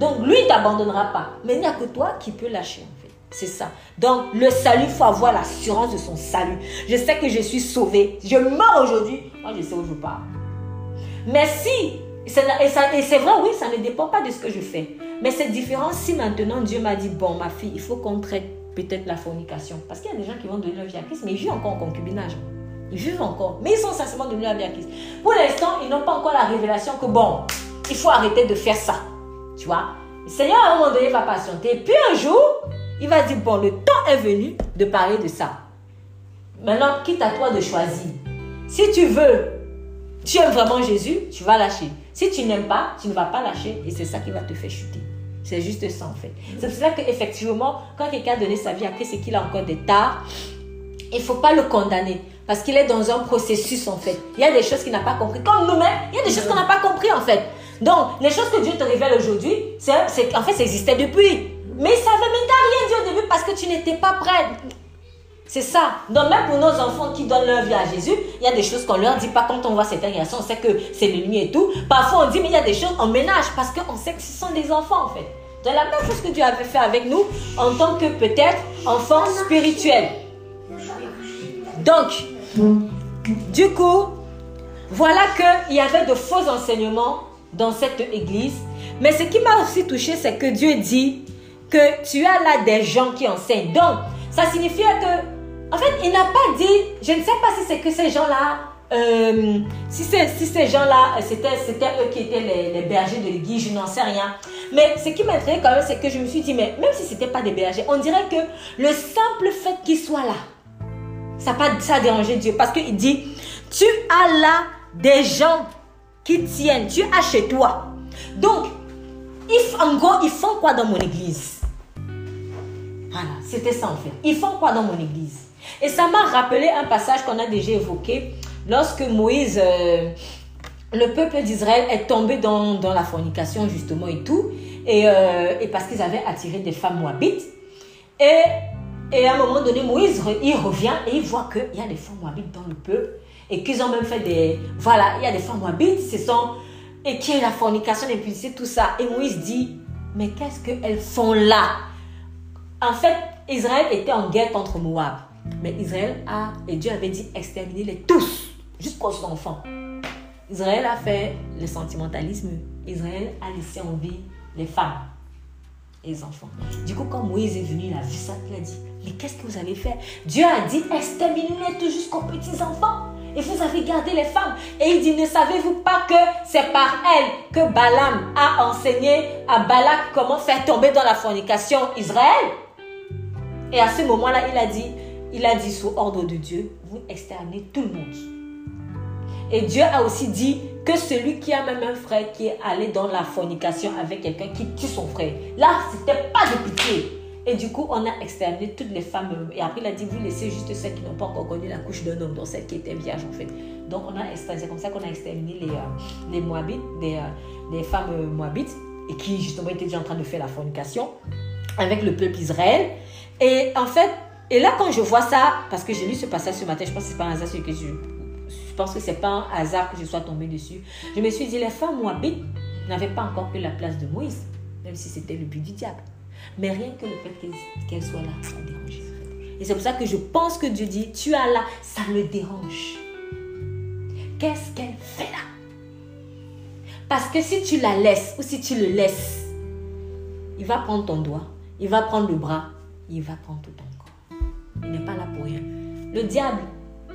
Donc lui, il ne t'abandonnera pas. Mais il n'y a que toi qui peux lâcher. C'est ça. Donc le salut, il faut avoir l'assurance de son salut. Je sais que je suis sauvé. Je meurs aujourd'hui. Moi, je sais où je pars. Mais si Et c'est vrai, oui, ça ne dépend pas de ce que je fais. Mais c'est différent si maintenant Dieu m'a dit, bon, ma fille, il faut qu'on traite peut-être la fornication. Parce qu'il y a des gens qui vont donner leur vie à Christ, mais ils vivent encore en concubinage. Ils vivent encore. Mais ils sont sincèrement donnés leur vie à Christ. Pour l'instant, ils n'ont pas encore la révélation que, bon, il faut arrêter de faire ça. Tu vois? Le Seigneur, à un moment donné, va patienter. Puis un jour, il va dire, bon, le temps est venu de parler de ça. Maintenant, quitte à toi de choisir. Si tu veux, tu aimes vraiment Jésus, tu vas lâcher. Si tu n'aimes pas, tu ne vas pas lâcher et c'est ça qui va te faire chuter. C'est juste ça en fait. C'est pour ça qu'effectivement, quand quelqu'un a donné sa vie après, c'est qu'il a encore des tares. Il ne faut pas le condamner parce qu'il est dans un processus en fait. Il y a des choses qu'il n'a pas compris. Comme nous-mêmes, il y a des choses qu'on n'a pas compris en fait. Donc, les choses que Dieu te révèle aujourd'hui, c'est, en fait, ça existait depuis. Mais ça ne même rien dit au début parce que tu n'étais pas prêt. C'est ça. Donc même pour nos enfants qui donnent leur vie à Jésus, il y a des choses qu'on leur dit pas quand on voit certaines réactions, on sait que c'est l'ennemi et tout. Parfois on dit mais il y a des choses on ménage parce qu'on sait que ce sont des enfants en fait. C'est la même chose que Dieu avait fait avec nous en tant que peut-être enfants spirituels. Donc, du coup, voilà qu'il y avait de faux enseignements dans cette église. Mais ce qui m'a aussi touché, c'est que Dieu dit que tu as là des gens qui enseignent. Donc, ça signifiait que en fait, il n'a pas dit, je ne sais pas si c'est que ces gens-là, euh, si, si ces gens-là, c'était, eux qui étaient les, bergers de l'église, je n'en sais rien. Mais ce qui m'intéresse quand même, c'est que je me suis dit, mais même si ce n'était pas des bergers, on dirait que le simple fait qu'ils soient là, ça, pas, ça a dérangé Dieu. Parce qu'il dit, tu as là des gens qui tiennent, tu as chez toi. Donc, en gros, ils font quoi dans mon église? Voilà, c'était ça en fait. Ils font quoi dans mon église? Et ça m'a rappelé un passage qu'on a déjà évoqué lorsque Moïse, euh, le peuple d'Israël est tombé dans, dans, la fornication justement et tout, et, euh, et parce qu'ils avaient attiré des femmes moabites. Et, et à un moment donné, Moïse, il revient et il voit qu'il y a des femmes moabites dans le peuple et qu'ils ont même fait des... Voilà, il y a des femmes moabites, ce sont... Et qui est la fornication, et tout ça. Et Moïse dit, mais qu'est-ce qu'elles font là? En fait, Israël était en guerre contre Moab. Mais Israël a, et Dieu avait dit, exterminer-les tous, jusqu'aux enfants. Israël a fait le sentimentalisme. Israël a laissé en vie les femmes et les enfants. Du coup, quand Moïse est venu, il a vu ça, il a dit, mais qu'est-ce que vous avez fait Dieu a dit, exterminez-les tous jusqu'aux petits-enfants. Et vous avez gardé les femmes. Et il dit, ne savez-vous pas que c'est par elles que Balaam a enseigné à Balak comment faire tomber dans la fornication Israël? Et à ce moment-là, il a dit, il a dit sous ordre de Dieu, vous exterminez tout le monde. Et Dieu a aussi dit que celui qui a même un frère qui est allé dans la fornication avec quelqu'un qui tue son frère, là, c'était pas de pitié. Et du coup, on a exterminé toutes les femmes. Et après, il a dit, vous laissez juste celles qui n'ont pas encore connu la couche d'un homme, donc celles qui étaient vierges, en fait. Donc, on a c'est comme ça qu'on a exterminé les, euh, les Moabites, des, euh, femmes euh, Moabites, et qui, justement, étaient déjà en train de faire la fornication avec le peuple Israël. Et en fait, et là, quand je vois ça, parce que j'ai lu ce passage ce matin, je pense que c'est pas un hasard que je pense que c'est pas un hasard que je sois tombée dessus. Je me suis dit, les femmes moabites n'avaient pas encore pris la place de Moïse, même si c'était le but du diable. Mais rien que le fait qu'elles soient là, ça dérange. Et c'est pour ça que je pense que Dieu dit, tu as là, ça me dérange. Qu'est-ce qu'elle fait là? Parce que si tu la laisses ou si tu le laisses, il va prendre ton doigt, il va prendre le bras, il va prendre tout ton il n'est pas là pour rien. Le diable,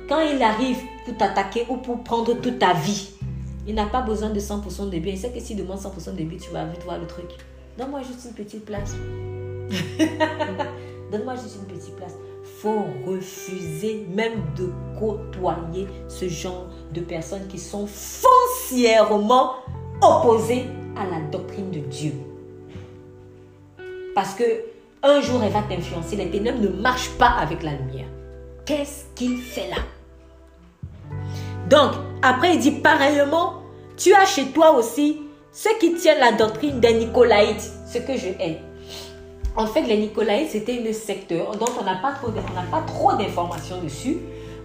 quand il arrive pour t'attaquer ou pour prendre toute ta vie, il n'a pas besoin de 100% de bien. Il sait que s'il demande 100% de bien, tu vas vite voir le truc. Donne-moi juste une petite place. Donne-moi juste une petite place. Faut refuser même de côtoyer ce genre de personnes qui sont foncièrement opposées à la doctrine de Dieu. Parce que un jour, elle va t'influencer. Les ténèbres ne marchent pas avec la lumière. Qu'est-ce qu'il fait là? Donc, après, il dit pareillement, tu as chez toi aussi ceux qui tiennent la doctrine des Nicolaïtes, ce que je hais. En fait, les Nicolaïtes, c'était une secte dont on n'a pas trop, d'informations dessus.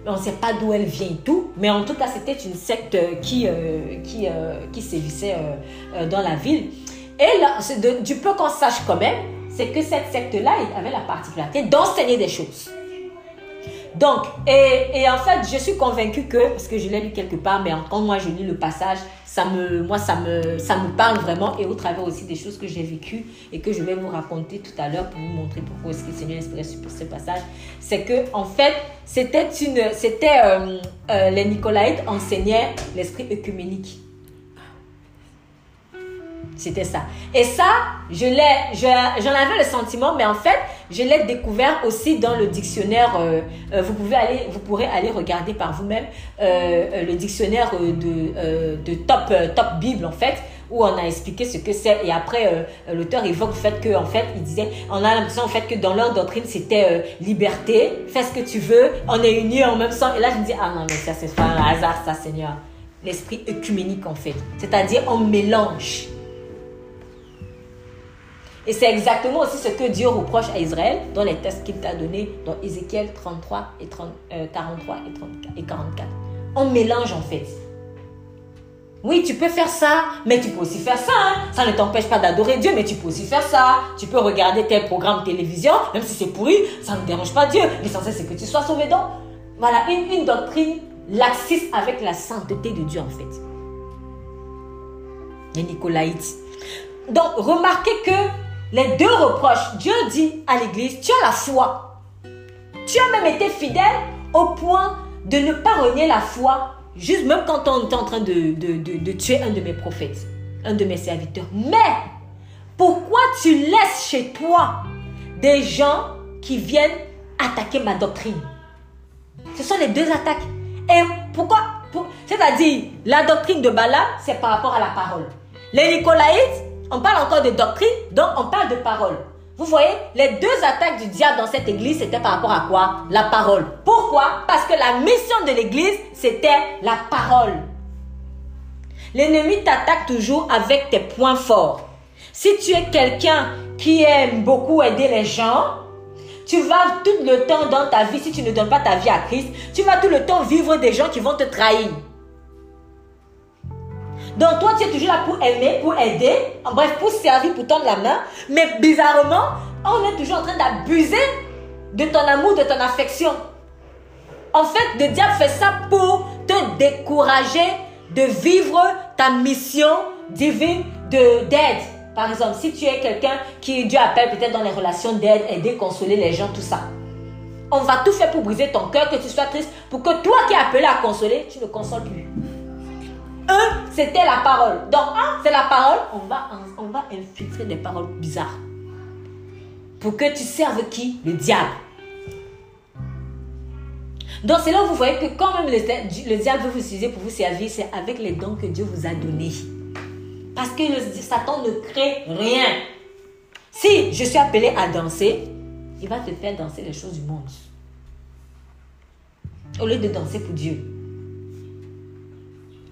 On ne sait pas d'où elle vient et tout. Mais en tout cas, c'était une secte qui, euh, qui, euh, qui sévissait euh, dans la ville. Et du peu qu'on sache quand même, c'est que cette secte-là avait la particularité d'enseigner des choses. Donc, et, en fait, je suis convaincue que, parce que je l'ai lu quelque part, mais quand moi je lis le passage, ça me, moi, ça me, ça me parle vraiment et au travers aussi des choses que j'ai vécues et que je vais vous raconter tout à l'heure pour vous montrer pourquoi est-ce que le Seigneur inspiré sur ce passage. C'est que, en fait, c'était une, c'était, euh, euh, les Nicolaïtes enseignaient l'esprit œcuménique. C'était ça. Et ça, je l'ai, j'en avais le sentiment, mais en fait, je l'ai découvert aussi dans le dictionnaire. Euh, euh, vous pouvez aller, pourrez aller regarder par vous-même euh, le dictionnaire de, Top, Bible, en fait, où on a expliqué ce que c'est. Et après, l'auteur évoque le fait que, en fait, il disait, on a l'impression, en fait, que dans leur doctrine, c'était liberté, fais ce que tu veux, on est unis en même temps. Et là, je me dis, ah non, mais ça, c'est pas un hasard, ça, Seigneur. L'esprit œcuménique, en fait. C'est-à-dire, on mélange. Et c'est exactement aussi ce que Dieu reproche à Israël dans les tests qu'il t'a donnés dans Ézéchiel 33 et 43 euh, et, 34, et 44. On mélange en fait. Oui, tu peux faire ça, mais tu peux aussi faire ça. Hein. Ça ne t'empêche pas d'adorer Dieu, mais tu peux aussi faire ça. Tu peux regarder tel programme télévision, même si c'est pourri, ça ne dérange pas Dieu. L'essentiel, c'est que tu sois sauvé. Donc, voilà, une, une doctrine laxiste avec la sainteté de Dieu, en fait. Les Nicolaïtes. Donc, remarquez que les deux reproches, Dieu dit à l'Église, tu as la foi. Tu as même été fidèle au point de ne pas renier la foi, juste même quand on est en train de, de, tuer un de mes prophètes, un de mes serviteurs. Mais pourquoi tu laisses chez toi des gens qui viennent attaquer ma doctrine? Ce sont les deux attaques. Et pourquoi C'est-à-dire, la doctrine de Bala, c'est par rapport à la parole. Les Nicolaïtes, on parle encore de doctrine, donc on parle de parole. Vous voyez, les deux attaques du diable dans cette église, c'était par rapport à quoi? La parole. Pourquoi? Parce que la mission de l'église, c'était la parole. L'ennemi t'attaque toujours avec tes points forts. Si tu es quelqu'un qui aime beaucoup aider les gens, tu vas tout le temps dans ta vie, si tu ne donnes pas ta vie à Christ, tu vas tout le temps vivre des gens qui vont te trahir. Donc toi, tu es toujours là pour aimer, pour aider, en bref, pour servir, pour tendre la main. Mais bizarrement, on est toujours en train d'abuser de ton amour, de ton affection. En fait, le diable fait ça pour te décourager de vivre ta mission divine d'aide. Par exemple, si tu es quelqu'un qui Dieu appelle peut-être dans les relations d'aide, aider, consoler les gens, tout ça. On va tout faire pour briser ton cœur, que tu sois triste, pour que toi qui es appelé à consoler, tu ne consoles plus. Un, c'était la parole. Donc, un, c'est la parole. On va, on va infiltrer des paroles bizarres. Pour que tu serves qui? Le diable. Donc, c'est là où vous voyez que quand même le, diable veut vous utiliser pour vous servir, c'est avec les dons que Dieu vous a donnés. Parce que le, Satan ne crée rien. Si je suis appelé à danser, il va te faire danser les choses du monde. Au lieu de danser pour Dieu.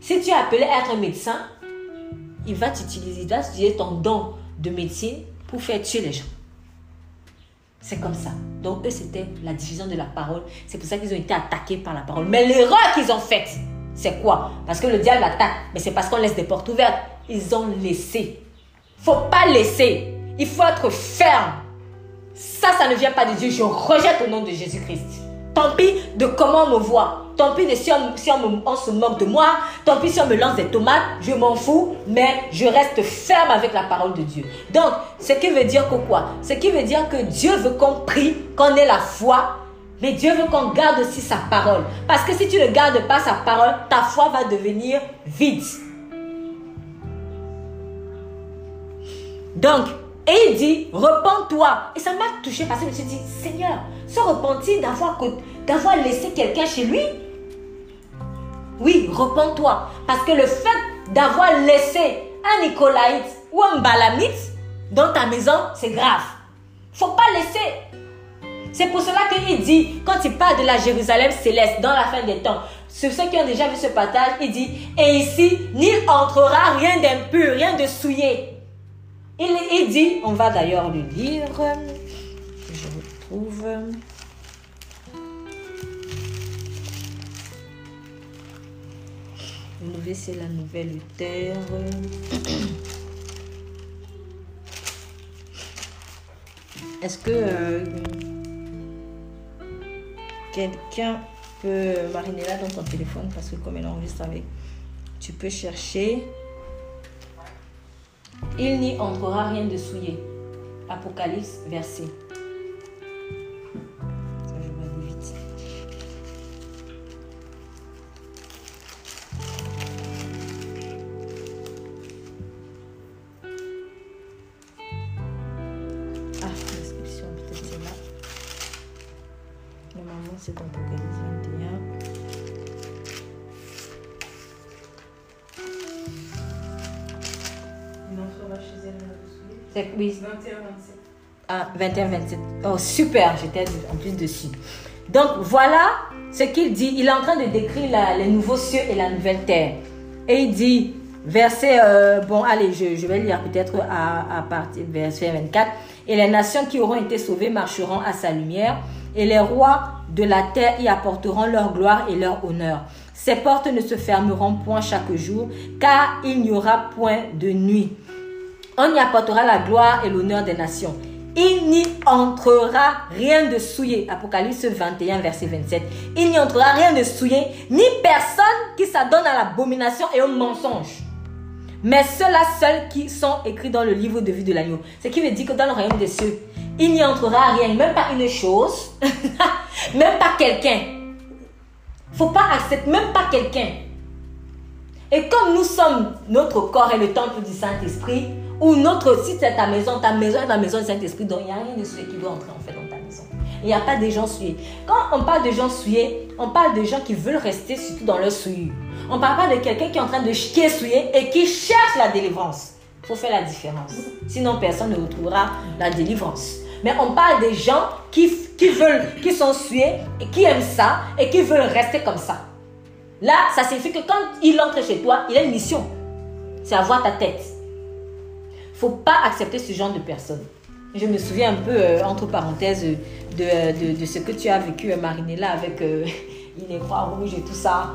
Si tu es appelé à être médecin, il va t'utiliser, il va utiliser ton don de médecine pour faire tuer les gens. C'est comme ça. Donc, eux, c'était la diffusion de la parole. C'est pour ça qu'ils ont été attaqués par la parole. Mais l'erreur qu'ils ont faite, c'est quoi? Parce que le diable attaque. Mais c'est parce qu'on laisse des portes ouvertes. Ils ont laissé. faut pas laisser. Il faut être ferme. Ça, ça ne vient pas de Dieu. Je rejette au nom de Jésus-Christ. Tant pis de comment on me voit. Tant pis si, on, si on, se moque de moi. Tant pis si on me lance des tomates. Je m'en fous. Mais je reste ferme avec la parole de Dieu. Donc, ce qui veut dire que quoi? Ce qui veut dire que Dieu veut qu'on prie, qu'on ait la foi. Mais Dieu veut qu'on garde aussi sa parole. Parce que si tu ne gardes pas sa parole, ta foi va devenir vide. Donc, et il dit, repens-toi. Et ça m'a touché parce que je me suis dit, Seigneur, se repentir d'avoir, laissé quelqu'un chez lui? Oui, repens-toi. Parce que le fait d'avoir laissé un Nicolaïte ou un Balamite dans ta maison, c'est grave. faut pas laisser. C'est pour cela qu'il dit, quand il parle de la Jérusalem céleste dans la fin des temps, ceux qui ont déjà vu ce partage, il dit, et ici, n'y entrera rien d'impur, rien de souillé. Il, dit, on va d'ailleurs le lire, je retrouve. Renouveler, c'est la nouvelle terre. Est-ce que... Euh, quelqu'un peut mariner là dans ton téléphone parce que comme elle enregistre avec, tu peux chercher. Il n'y entrera rien de souillé. Apocalypse, verset. Oui, 21, 27. Ah, 21, 27. Oh, super, j'étais en plus dessus. Donc, voilà ce qu'il dit. Il est en train de décrire les nouveaux cieux et la nouvelle terre. Et il dit, verset, euh, bon, allez, je, vais lire peut-être à, à partir de verset 24. Et les nations qui auront été sauvées marcheront à sa lumière, et les rois de la terre y apporteront leur gloire et leur honneur. Ces portes ne se fermeront point chaque jour, car il n'y aura point de nuit. On y apportera la gloire et l'honneur des nations. Il n'y entrera rien de souillé. Apocalypse 21, verset 27. Il n'y entrera rien de souillé, ni personne qui s'adonne à l'abomination et au mensonge. Mais ceux-là seuls qui sont écrits dans le livre de vie de l'agneau. Ce qui veut dire que dans le royaume des cieux, il n'y entrera rien, même pas une chose, même pas quelqu'un. Faut pas accepter, même pas quelqu'un. Et comme nous sommes, notre corps est le temple du Saint-Esprit, ou notre, si c'est ta maison, ta maison est la maison du Saint-Esprit, donc il n'y a rien de souillé qui doit entrer en fait dans ta maison. Il n'y a pas de gens souillés. Quand on parle de gens souillés, on parle de gens qui veulent rester surtout dans leur souillure. On ne parle pas de quelqu'un qui est en train de est souillé et qui cherche la délivrance. Il faut faire la différence. Sinon, personne ne retrouvera la délivrance. Mais on parle des gens qui, qui veulent, qui sont souillés et qui aiment ça et qui veulent rester comme ça. Là, ça signifie que quand il entre chez toi, il a une mission. C'est avoir ta tête. Faut pas accepter ce genre de personnes. Je me souviens un peu, euh, entre parenthèses, euh, de, de, de, ce que tu as vécu, euh, Marinella, avec euh, les croix rouges et tout ça.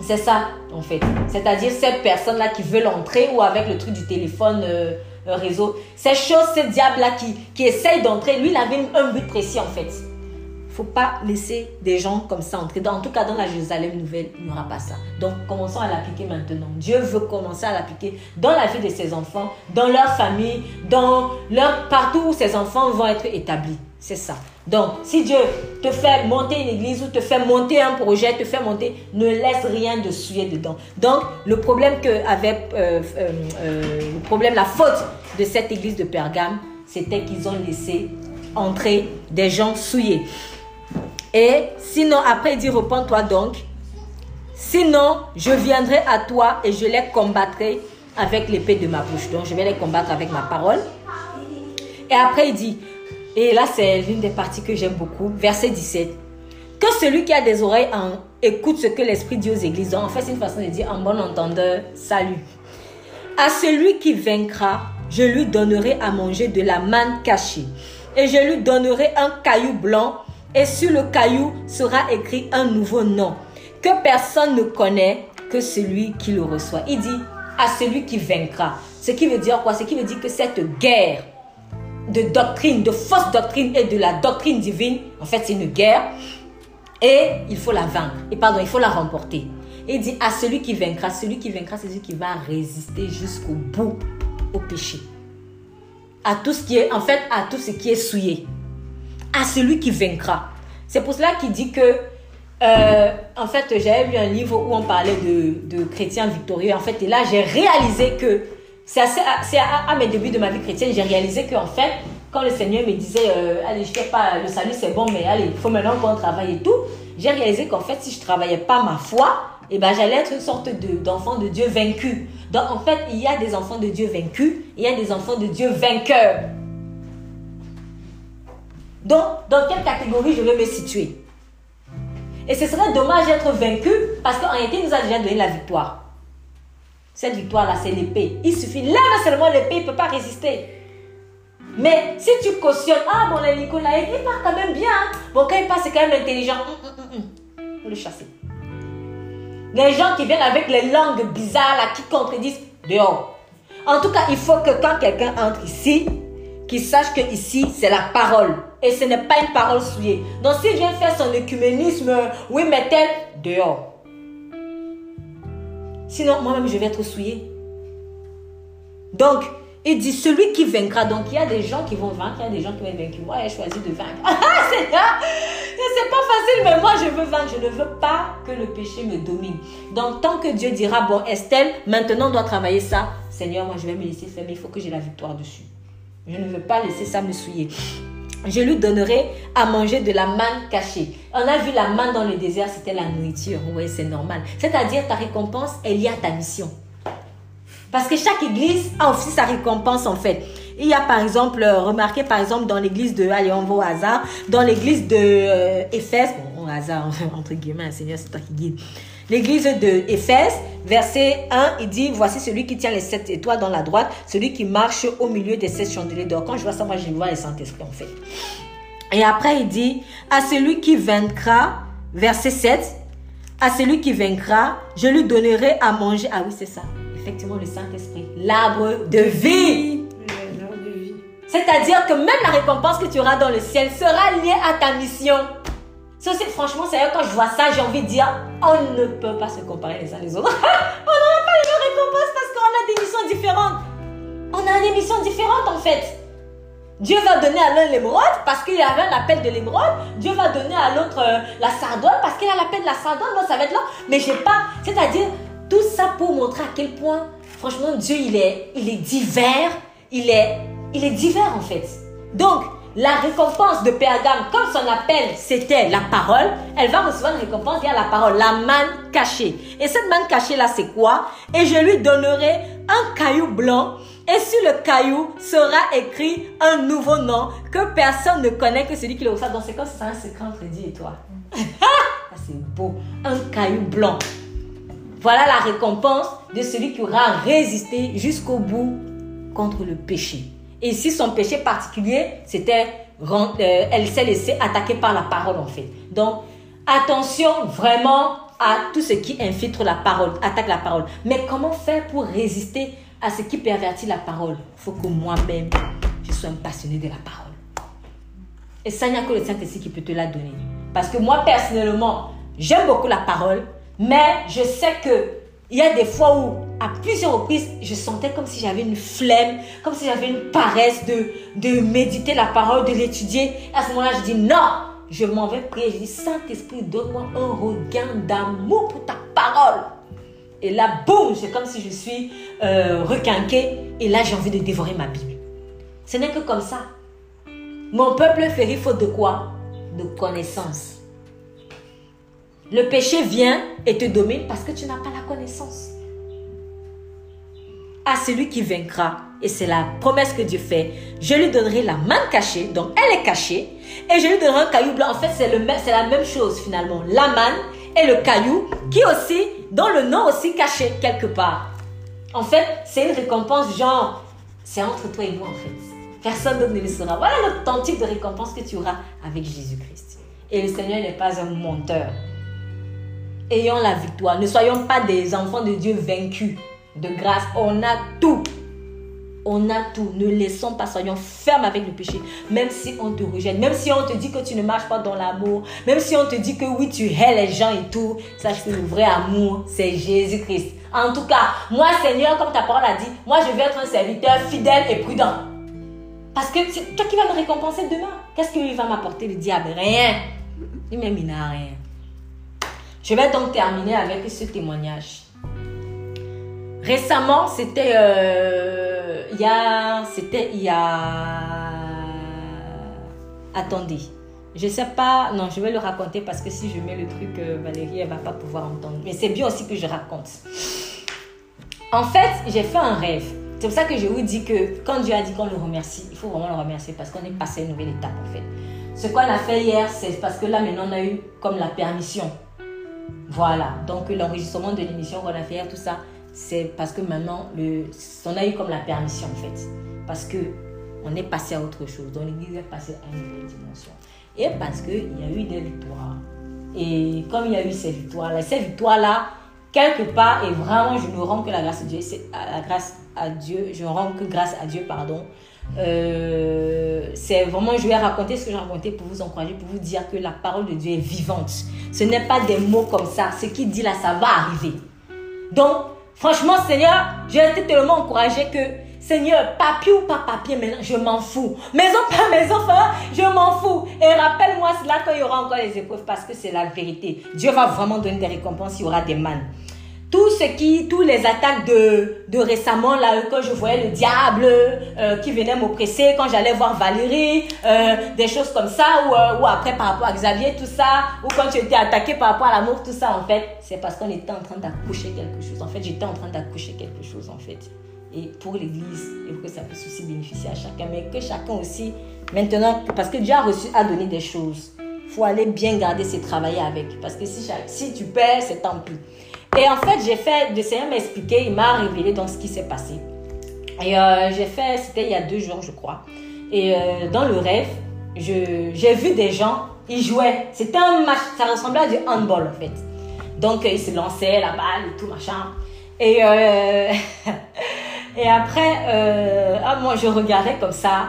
C'est ça, en fait. C'est-à-dire ces personnes-là qui veulent entrer ou avec le truc du téléphone euh, euh, réseau. Ces choses, ces diables-là qui, qui d'entrer, lui, il avait un but précis, en fait faut pas laisser des gens comme ça entrer. Dans, en tout cas, dans la Jérusalem nouvelle, il n'y aura pas ça. Donc, commençons à l'appliquer maintenant. Dieu veut commencer à l'appliquer dans la vie de ses enfants, dans leur famille, dans leur partout où ses enfants vont être établis. C'est ça. Donc, si Dieu te fait monter une église ou te fait monter un projet, te fait monter, ne laisse rien de souiller dedans. Donc, le problème que avait, euh, euh, euh, le problème, la faute de cette église de Pergame, c'était qu'ils ont laissé entrer des gens souillés. Et sinon, après, il dit, repends-toi donc. Sinon, je viendrai à toi et je les combattrai avec l'épée de ma bouche. Donc, je vais les combattre avec ma parole. Et après, il dit, et là, c'est l'une des parties que j'aime beaucoup, verset 17. Que celui qui a des oreilles en, écoute ce que l'Esprit dit aux églises. En fait, c'est une façon de dire, en bon entendeur, salut. À celui qui vaincra, je lui donnerai à manger de la manne cachée. Et je lui donnerai un caillou blanc et sur le caillou sera écrit un nouveau nom que personne ne connaît que celui qui le reçoit. Il dit à celui qui vaincra. Ce qui veut dire quoi? Ce qui veut dire que cette guerre de doctrine, de fausse doctrine et de la doctrine divine, en fait c'est une guerre et il faut la vaincre. Et pardon, il faut la remporter. Il dit à celui qui vaincra, celui qui vaincra, c'est celui qui va résister jusqu'au bout au péché. À tout ce qui est, en fait, à tout ce qui est souillé à celui qui vaincra. C'est pour cela qu'il dit que, euh, en fait, j'avais lu un livre où on parlait de, chrétiens victorieux. En fait, et là, j'ai réalisé que, c'est à, à, mes débuts de ma vie chrétienne, j'ai réalisé qu'en fait, quand le Seigneur me disait, euh, allez, je fais pas, le salut c'est bon, mais allez, il faut maintenant qu'on travaille et tout, j'ai réalisé qu'en fait, si je travaillais pas ma foi, eh ben, j'allais être une sorte d'enfant de, de Dieu vaincu. Donc, en fait, il y a des enfants de Dieu vaincus, il y a des enfants de Dieu vainqueurs. Donc, dans quelle catégorie je vais me situer? Et ce serait dommage d'être vaincu parce qu'en réalité, il nous a déjà donné la victoire. Cette victoire-là, c'est l'épée. Il suffit, lève seulement l'épée, il ne peut pas résister. Mais si tu cautionnes, ah bon, le Nicolas, il parle quand même bien. Bon, quand il passe, c'est quand même intelligent. Hum, hum, hum, faut le chasser. Les gens qui viennent avec les langues bizarres, là, qui contredisent, dehors. En tout cas, il faut que quand quelqu'un entre ici, qu'il sache que ici, c'est la parole. Et ce n'est pas une parole souillée. Donc s'il vient faire son écuménisme, oui, mais tel, dehors. Sinon, moi-même, je vais être souillé. Donc, il dit celui qui vaincra. Donc, il y a des gens qui vont vaincre, il y a des gens qui vont vaincus. Moi, j'ai choisi de vaincre. Ah, Seigneur, c'est pas facile, mais moi, je veux vaincre. Je ne veux pas que le péché me domine. Donc, tant que Dieu dira, bon, Estelle, maintenant, on doit travailler ça. Seigneur, moi, je vais me laisser faire, mais il faut que j'ai la victoire dessus. Je ne veux pas laisser ça me souiller. Je lui donnerai à manger de la manne cachée. On a vu la manne dans le désert, c'était la nourriture. Oui, c'est normal. C'est-à-dire, ta récompense est liée à ta mission. Parce que chaque église a aussi sa récompense en fait. Il y a par exemple, euh, remarquez par exemple dans l'église de, allez on va au hasard, dans l'église de euh, Éphèse, bon au hasard entre guillemets, Seigneur c'est toi qui guide. L'église de Éphèse, verset 1, il dit, voici celui qui tient les sept étoiles dans la droite, celui qui marche au milieu des sept chandeliers d'or. Quand je vois ça, moi je vois le Saint-Esprit en fait. Et après il dit, à celui qui vaincra, verset 7, à celui qui vaincra, je lui donnerai à manger. Ah oui, c'est ça effectivement le Saint-Esprit, l'arbre de vie. L'arbre de vie. C'est-à-dire que même la récompense que tu auras dans le ciel sera liée à ta mission. Franchement, c'est quand je vois ça, j'ai envie de dire, on ne peut pas se comparer les uns les autres. on n'aura pas les mêmes récompenses parce qu'on a des missions différentes. On a des missions différentes en fait. Dieu va donner à l'un l'émeraude parce qu'il y avait un appel de l'émeraude. Dieu va donner à l'autre euh, la sardoine parce qu'il a l'appel de la sardoine. Donc ça va être là. Mais j'ai pas. C'est-à-dire, tout ça pour montrer à quel point, franchement, Dieu, il est, il est divers. Il est, il est divers en fait. Donc, la récompense de Pergame, comme son appel, c'était la parole, elle va recevoir une récompense via la parole, la manne cachée. Et cette manne cachée là, c'est quoi? Et je lui donnerai un caillou blanc et sur le caillou sera écrit un nouveau nom que personne ne connaît que celui qui le reçoit. Donc c'est comme c'est un secret entre Dieu et toi. Ah, c'est beau. Un caillou blanc. Voilà la récompense de celui qui aura résisté jusqu'au bout contre le péché. Et si son péché particulier, c'était, euh, elle s'est laissée attaquer par la parole en fait. Donc, attention vraiment à tout ce qui infiltre la parole, attaque la parole. Mais comment faire pour résister à ce qui pervertit la parole? Il faut que moi-même, je sois un passionné de la parole. Et ça, n'y a que le Saint-Esprit qui peut te la donner. Parce que moi, personnellement, j'aime beaucoup la parole, mais je sais que il y a des fois où, à plusieurs reprises, je sentais comme si j'avais une flemme, comme si j'avais une paresse de, de méditer la parole, de l'étudier. À ce moment-là, je dis non, je m'en vais prier. Je dis Saint-Esprit, donne-moi un regain d'amour pour ta parole. Et là, boum, c'est comme si je suis euh. Et là, j'ai envie de dévorer ma Bible. Ce n'est que comme ça. Mon peuple férit faute de quoi? De connaissance. Le péché vient et te domine parce que tu n'as pas la connaissance. À celui qui vaincra, et c'est la promesse que Dieu fait, je lui donnerai la main cachée, donc elle est cachée, et je lui donnerai un caillou blanc. En fait, c'est la même chose finalement. La manne et le caillou qui aussi, dans le nom aussi caché quelque part. En fait, c'est une récompense genre, c'est entre toi et moi en fait. Personne d'autre ne le saura. Voilà type de récompense que tu auras avec Jésus-Christ. Et le Seigneur n'est pas un menteur ayons la victoire. Ne soyons pas des enfants de Dieu vaincus de grâce. On a tout. On a tout. Ne laissons pas, soyons fermes avec le péché. Même si on te rejette, même si on te dit que tu ne marches pas dans l'amour, même si on te dit que oui, tu hais les gens et tout, sache que le vrai amour, c'est Jésus-Christ. En tout cas, moi, Seigneur, comme ta parole a dit, moi, je vais être un serviteur fidèle et prudent. Parce que c'est toi qui vas me récompenser demain. Qu'est-ce qu'il va m'apporter le diable? Rien. Lui-même, il n'a rien. Je vais donc terminer avec ce témoignage. Récemment, c'était euh, il y a c'était il y a attendez. Je sais pas, non, je vais le raconter parce que si je mets le truc, euh, Valérie, elle va pas pouvoir entendre. Mais c'est bien aussi que je raconte. En fait, j'ai fait un rêve. C'est pour ça que je vous dis que quand Dieu a dit qu'on le remercie, il faut vraiment le remercier parce qu'on est passé à une nouvelle étape en fait. Ce qu'on a fait hier, c'est parce que là maintenant on a eu comme la permission voilà, donc l'enregistrement de l'émission qu'on a fait tout ça, c'est parce que maintenant, le, on a eu comme la permission en fait. Parce que on est passé à autre chose. Donc l'église est passée à une nouvelle dimension. Et parce qu'il y a eu des victoires. Et comme il y a eu ces victoires-là, ces victoires-là, quelque part, et vraiment, je ne rends que la grâce à Dieu, c'est la grâce à Dieu, je ne rends que grâce à Dieu, pardon, Euh, c'est vraiment, je vais raconter ce que j'ai raconté pour vous encourager, pour vous dire que la parole de Dieu est vivante. Ce n'est pas des mots comme ça. Ce qu'il dit là, ça va arriver. Donc, franchement, Seigneur, j'ai été tellement encouragée que, Seigneur, papier ou pas papier, maintenant, je m'en fous. Maison, pas maison, frère, je m'en fous. Et rappelle-moi cela quand il y aura encore les épreuves, parce que c'est la vérité. Dieu va vraiment donner des récompenses, il y aura des mannes tout ce qui, tous les attaques de, de récemment, là, quand je voyais le diable euh, qui venait m'oppresser, quand j'allais voir Valérie, euh, des choses comme ça, ou, euh, ou après par rapport à Xavier, tout ça, ou quand tu étais attaqué par rapport à l'amour, tout ça, en fait, c'est parce qu'on était en train d'accoucher quelque chose. En fait, j'étais en train d'accoucher quelque chose, en fait. Et pour l'Église, et pour que ça puisse aussi bénéficier à chacun, mais que chacun aussi, maintenant, parce que Dieu a reçu, a donné des choses. faut aller bien garder, c'est travailler avec. Parce que si, si tu perds, c'est tant pis. Et en fait, j'ai fait, le Seigneur m'a expliqué, il m'a révélé dans ce qui s'est passé. Et euh, j'ai fait, c'était il y a deux jours, je crois. Et euh, dans le rêve, j'ai vu des gens, ils jouaient. C'était un match, ça ressemblait à du handball en fait. Donc ils se lançaient la balle et tout machin. Et, euh, et après, ah, moi je regardais comme ça.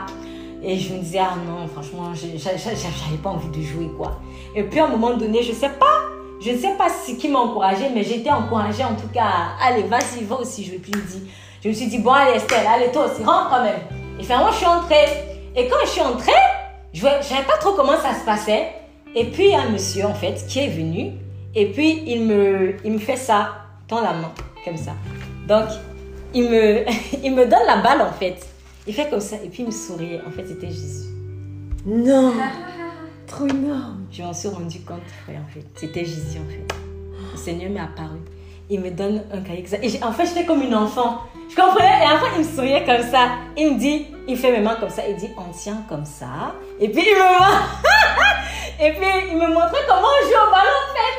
Et je me disais, ah non, franchement, j'avais pas envie de jouer quoi. Et puis à un moment donné, je sais pas, je ne sais pas ce qui m'a encouragée, mais j'étais encouragée en tout cas. Allez, vas-y, va aussi jouer. Puis dit, je me suis dit, bon, allez, Estelle, allez, toi aussi, rentre quand même. Et finalement, je suis entrée. Et quand je suis entrée, je ne savais pas trop comment ça se passait. Et puis, il y a un monsieur, en fait, qui est venu. Et puis, il me, il me fait ça, dans la main, comme ça. Donc, il me, il me donne la balle, en fait. Il fait comme ça. Et puis, il me sourit. En fait, c'était Jésus. Non Trop. Je m'en suis rendu compte, frère, en fait. C'était Jésus, en fait. Le Seigneur m'est apparu. Il me donne un cahier. Et en fait, j'étais comme une enfant. Je comprenais. Et après, il me souriait comme ça. Il me dit, il fait mes mains comme ça. Il dit, on tient comme ça. Et puis, il me Et puis, il me montrait comment on joue au ballon, en fait.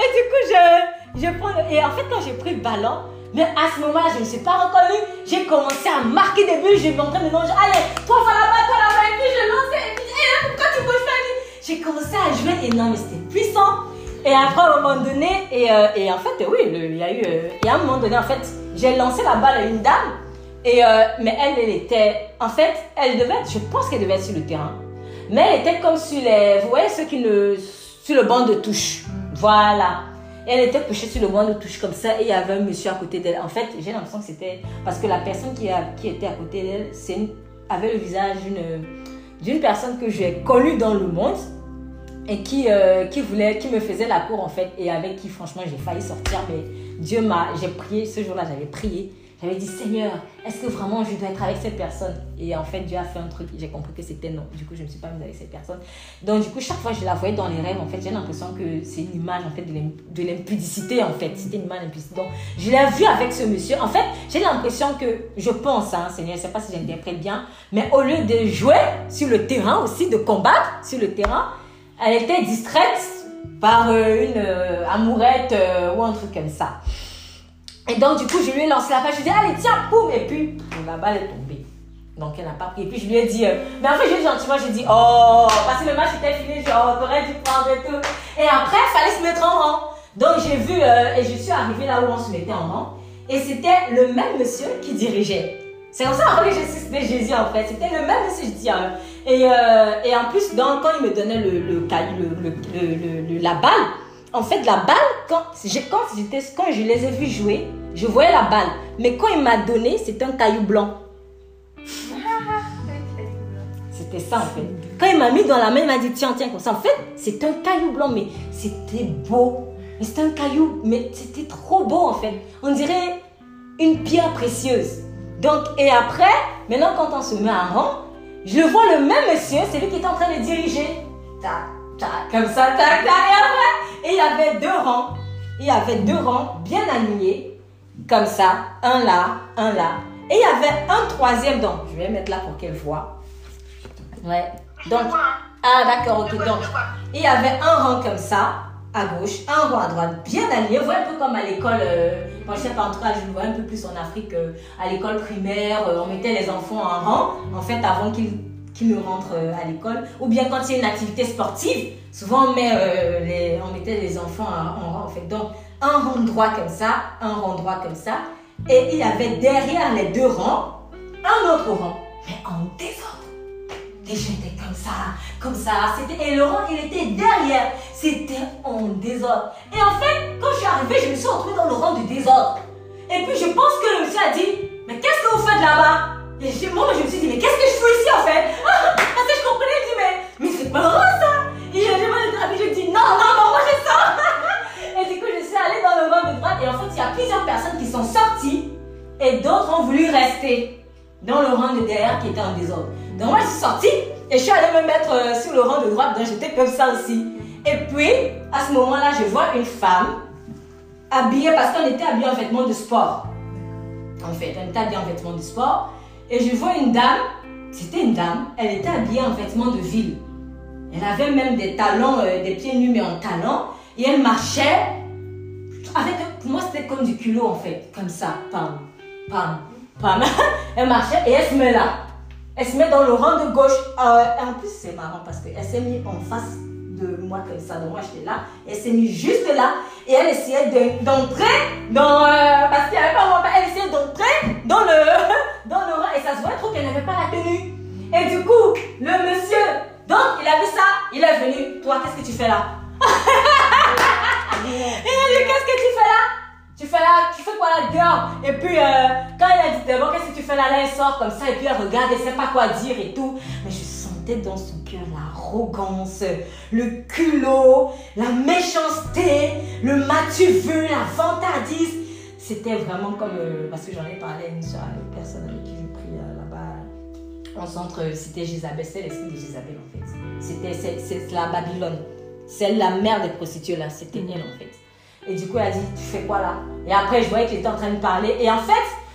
Et du coup, je, je prends. Et en fait, quand j'ai pris le ballon, mais à ce moment-là, je ne suis pas reconnue. J'ai commencé à marquer des buts. J'ai montré mes noms. Allez, toi, va là-bas, toi là-bas. Et puis, je lançais. Et puis, et pourquoi tu bouges pas j'ai commencé à jouer et non, mais c'était puissant. Et après, à un moment donné, et, euh, et en fait, oui, il y a eu. Euh, et à un moment donné, en fait, j'ai lancé la balle à une dame. Et, euh, mais elle, était. En fait, elle devait. Je pense qu'elle devait être sur le terrain. Mais elle était comme sur les. Vous voyez ceux qui ne. Sur le banc de touche. Voilà. Elle était couchée sur le banc de touche comme ça. Et il y avait un monsieur à côté d'elle. En fait, j'ai l'impression que c'était. Parce que la personne qui, a, qui était à côté d'elle avait le visage d'une personne que j'ai connue dans le monde et qui, euh, qui voulait, qui me faisait la cour en fait. Et avec qui franchement j'ai failli sortir. Mais Dieu m'a, j'ai prié, ce jour-là j'avais prié, j'avais dit Seigneur, est-ce que vraiment je dois être avec cette personne? Et en fait Dieu a fait un truc, j'ai compris que c'était non, du coup je ne me suis pas mise avec cette personne. Donc du coup chaque fois je la voyais dans les rêves en fait. J'ai l'impression que c'est une image en fait de l'impudicité en fait, c'était une image d'impudicité. Donc je l'ai vue avec ce monsieur, en fait j'ai l'impression que, je pense hein, Seigneur, je ne sais pas si j'interprète bien, mais au lieu de jouer sur le terrain aussi, de combattre sur le terrain, elle était distraite par euh, une euh, amourette euh, ou un truc comme ça. Et donc, du coup, je lui ai lancé la page. Je lui ai dit, allez, tiens, poum. Et puis, la balle est tombée. Donc, elle n'a pas pris. Et puis, je lui ai dit, mais en fait, je lui ai gentiment, j'ai dit, oh, parce que le match était fini, genre, t'aurais dû prendre et tout. Et après, il fallait se mettre en rang. Donc, j'ai vu, et je suis arrivée là où on se mettait en rang. Et c'était le même monsieur qui dirigeait. C'est comme ça que j'ai suscité Jésus en fait. C'était le même monsieur, je dis. Hein. Et, euh, et en plus, quand il me donnait le, le, le, la balle, en fait, la balle, quand, quand, quand je les ai vus jouer, je voyais la balle. Mais quand il m'a donné, c'était un caillou blanc. C'était ça en fait. Quand il m'a mis dans la main, il m'a dit tiens, tiens, comme ça. En fait, c'est un caillou blanc, mais c'était beau. Mais c'était un caillou, mais c'était trop beau en fait. On dirait une pierre précieuse. Donc, et après, maintenant, quand on se met en rang, je vois le même monsieur, c'est lui qui est en train de diriger. Tac, tac, comme ça, tac, tac, et après. Et il y avait deux rangs. Il y avait deux rangs bien alignés, comme ça, un là, un là. Et il y avait un troisième, donc, je vais mettre là pour qu'elle voit. Ouais. Donc, ah d'accord, ok. Donc, il y avait un rang comme ça, à gauche, un rond à droite, bien aligné. Vous voyez un peu comme à l'école, euh, moi je sais pas, en tout cas, je le vois un peu plus en Afrique, euh, à l'école primaire, euh, on mettait les enfants en rang, en fait, avant qu'ils ne rentrent à l'école. Ou bien quand il y a une activité sportive, souvent on, mettait les enfants en, rang, en fait. Donc, un rond droit comme ça, un rond droit comme ça. Et il y avait derrière les deux rangs, un autre rang. mais en désordre. Gens étaient comme ça, comme ça. C'était, et Laurent, il était derrière. C'était en désordre. Et en fait, quand je suis arrivée, je me suis retrouvée dans le rang du désordre. Et puis, je pense que le monsieur a dit, mais qu'est-ce que vous faites là-bas? Et moi, je me suis dit, mais qu'est-ce que je fais ici en fait? Parce que je comprenais, je dis, mais, mais c'est pas vrai ça. Et je, je, je dis, non, non, non, moi je sors. Et du coup, je suis allée dans le rang de droite. Et en fait, il y a plusieurs personnes qui sont sorties et d'autres ont voulu rester dans le rang de derrière qui était en désordre. Donc moi, je suis sortie et je suis allée me mettre euh, sur le rang de droite. Donc j'étais comme ça aussi. Et puis, à ce moment-là, je vois une femme habillée parce qu'on était habillés en vêtements de sport. En fait, on était habillés en vêtements de sport. Et je vois une dame, c'était une dame, elle était habillée en vêtements de ville. Elle avait même des talons, euh, des pieds nus mais en talons. Et elle marchait avec, pour moi, c'était comme du culot en fait, comme ça, pam, pam, pam. elle marchait et elle se met là. Elle se met dans le rang de gauche. Euh, et en plus, c'est marrant parce qu'elle s'est mise en face de moi comme ça. Donc moi, j'étais là. Elle s'est mise juste là et elle essayait de- d'entrer dans. euh, parce qu'il n'y avait pas. Elle essayait d'entrer dans le, dans le rang et ça se voit trop qu'elle n'avait pas la tenue. Et du coup, le monsieur, donc il a vu ça, il est venu. Toi, qu'est-ce que tu fais là? Et elle dit, qu'est-ce que tu fais là? Tu fais là, tu fais quoi là dehors Et puis, euh, quand elle a dit d'abord, qu'est-ce que tu fais là? Là, elle sort comme ça, et puis elle regarde, elle sait pas quoi dire et tout. Mais je sentais dans son cœur l'arrogance, le culot, la méchanceté, le m'as-tu vu, la vantardise. C'était vraiment comme, euh, parce que j'en ai parlé à une, une personne avec qui je prie euh, là-bas, en centre, c'était Jézabel, c'est l'esprit de Jézabel en fait. C'était, la Babylone. C'est la mère des prostituées là, c'était elle en fait. Et du coup, elle a dit, tu fais quoi là? Et après, je voyais qu'il était en train de parler. Et en fait,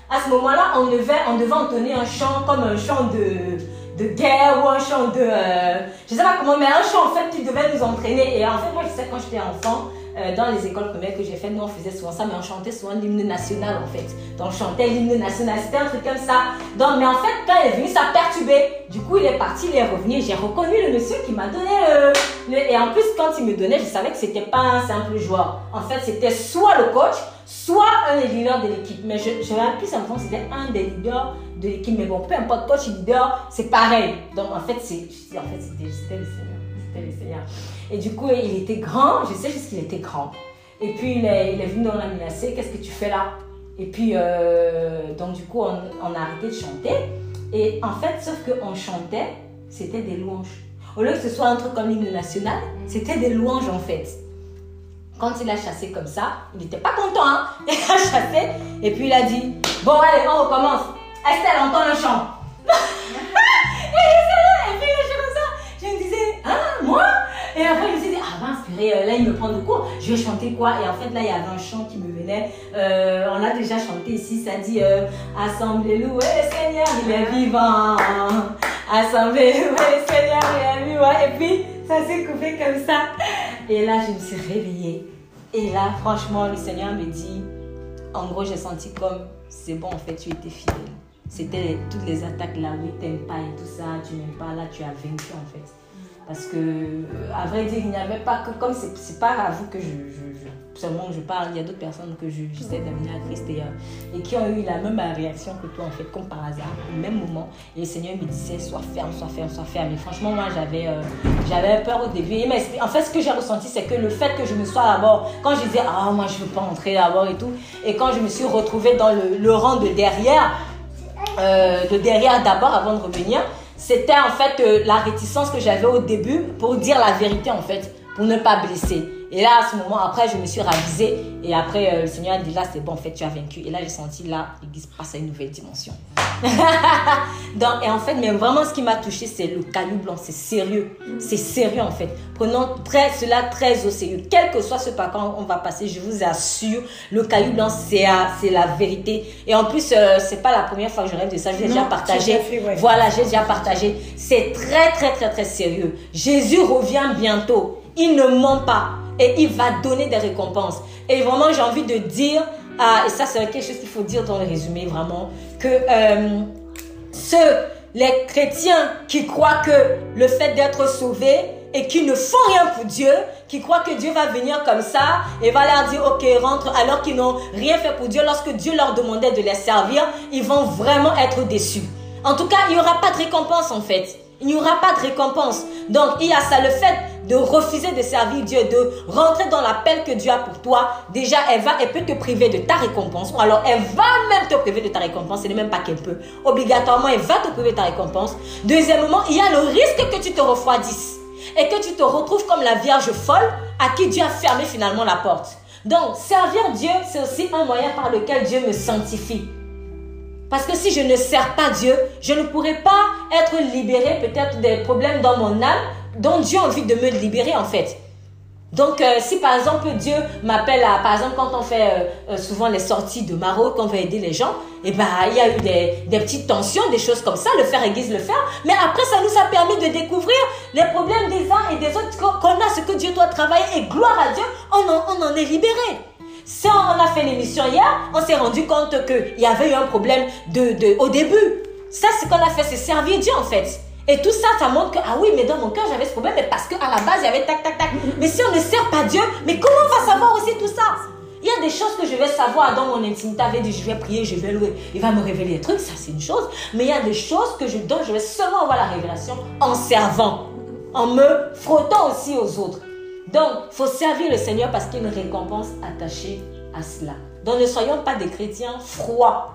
à ce moment-là, on devait, on devait entonner un chant comme un chant de, de guerre ou un chant de... euh, je sais pas comment, mais un chant en fait qui devait nous entraîner. Et en fait, moi, je sais quand j'étais enfant, euh, dans les écoles primaires que j'ai fait, nous on faisait souvent ça, mais on chantait souvent l'hymne national en fait. Donc on chantait l'hymne national, c'était un truc comme ça. Donc, mais en fait, quand il est venu, ça a perturbé. Du coup, il est parti, il est revenu. J'ai reconnu le monsieur qui m'a donné le- Et en plus, quand il me donnait, je savais que c'était pas un simple joueur. En fait, c'était soit le coach, soit un des leaders de l'équipe. Mais je, j'avais plus que c'était un des leaders de l'équipe. Mais bon, peu importe, coach leader, c'est pareil. Donc en fait, c'est, je en fait c'était le Seigneur. C'était le Seigneur. Et du coup, il était grand, je sais juste qu'il était grand. Et puis il est, il est venu dans la menacé, qu'est-ce que tu fais là? Et puis, euh, donc du coup, on, on a arrêté de chanter. Et en fait, sauf qu'on chantait, c'était des louanges. Au lieu que ce soit un truc comme l'hymne national, c'était des louanges en fait. Quand il a chassé comme ça, il n'était pas content, hein Il a chassé, et puis il a dit Bon, allez, on recommence. Estelle, entend le chant. et puis il a comme ça. Je me disais Hein, moi? Et après, je me suis dit Ah, ben, inspiré, euh, là, il me prend de cours. Je vais chanter quoi? Et en fait, là, il y avait un chant qui me venait. Euh, on l'a déjà chanté ici, ça dit euh, Assemblée, louez Seigneur, il est vivant. Assemblée, louez Seigneur, il est vivant. Et puis, ça s'est coupé comme ça. Et là, je me suis réveillée. Et là, franchement, le Seigneur me dit, en gros, j'ai senti comme, c'est bon, en fait, tu étais fidèle. C'était toutes les attaques là, oui, t'aimes pas et tout ça, tu m'aimes pas, là, tu as vaincu, en fait. Parce que, euh, à vrai dire, il n'y avait pas que, comme c'est pas à vous que je, seulement je parle, il y a d'autres personnes que je- j'essaie d'amener à Christ et, euh, et qui ont eu la même réaction que toi, en fait, comme par hasard, au même moment. Et le Seigneur me disait, sois ferme, sois ferme, sois ferme. Et franchement, moi, j'avais euh, peur au début. Mais en fait, ce que j'ai ressenti, c'est que le fait que je me sois d'abord, quand je disais, ah, moi, je veux pas entrer d'abord et tout, et quand je me suis retrouvée dans le rang de derrière, euh, de derrière d'abord avant de revenir, c'était en fait euh, la réticence que j'avais au début pour dire la vérité en fait, pour ne pas blesser. Et là, à ce moment, après, je me suis ravisée. Et après, euh, le Seigneur a dit là, c'est bon, en fait, tu as vaincu. Et là, j'ai senti là, l'église passe à une nouvelle dimension. Donc, et en fait, mais vraiment, ce qui m'a touché, c'est le caillou blanc. C'est sérieux. C'est sérieux, en fait. Prenons très, cela très au sérieux. Quel que soit ce par quoi on va passer, je vous assure, le caillou blanc, c'est c'est la vérité. Et en plus, euh, c'est pas la première fois que je rêve de ça. Je l'ai Non, déjà partagé. l'as fait, ouais. Voilà, j'ai déjà partagé. C'est très, très, très, très sérieux. Jésus revient bientôt. Il ne ment pas. Et il va donner des récompenses. Et vraiment, j'ai envie de dire, ah, et ça, c'est quelque chose qu'il faut dire dans le résumé, vraiment, que euh, ceux, les chrétiens qui croient que le fait d'être sauvés et qui ne font rien pour Dieu, qui croient que Dieu va venir comme ça et va leur dire ok rentre alors qu'ils n'ont rien fait pour Dieu lorsque Dieu leur demandait de les servir, ils vont vraiment être déçus. En tout cas, il n'y aura pas de récompense en fait. Il n'y aura pas de récompense. Donc, il y a ça, le fait de refuser de servir Dieu, de rentrer dans l'appel que Dieu a pour toi. Déjà, elle va, elle peut te priver de ta récompense. Ou alors, elle va même te priver de ta récompense. Ce n'est même pas qu'elle peut. Obligatoirement, elle va te priver de ta récompense. Deuxièmement, il y a le risque que tu te refroidisses. Et que tu te retrouves comme la Vierge folle à qui Dieu a fermé finalement la porte. Donc, servir Dieu, c'est aussi un moyen par lequel Dieu me sanctifie. Parce que si je ne sers pas Dieu, je ne pourrai pas être libéré peut-être des problèmes dans mon âme dont Dieu a envie de me libérer en fait. Donc, euh, si par exemple Dieu m'appelle à, par exemple, quand on fait euh, euh, souvent les sorties de Maroc, on veut aider les gens, et eh ben, il y a eu des, des, petites tensions, des choses comme ça, le faire aiguise le faire. Mais après, ça nous a permis de découvrir les problèmes des uns et des autres qu'on a, ce que Dieu doit travailler, et gloire à Dieu, on en, on en est libéré. Si on a fait l'émission hier, on s'est rendu compte qu'il y avait eu un problème de, de, au début. Ça, ce qu'on a fait, c'est servir Dieu en fait. Et tout ça, ça montre que, ah oui, mais dans mon cœur, j'avais ce problème, mais parce qu'à la base, il y avait tac, tac, tac. Mais si on ne sert pas Dieu, mais comment on va savoir aussi tout ça? Il y a des choses que je vais savoir dans mon intimité avec Dieu. Je vais prier, je vais louer. Il va me révéler des trucs, ça c'est une chose. Mais il y a des choses que je, dont je vais seulement avoir la révélation en servant, en me frottant aussi aux autres. Donc, il faut servir le Seigneur parce qu'il y a une récompense attachée à cela. Donc, ne soyons pas des chrétiens froids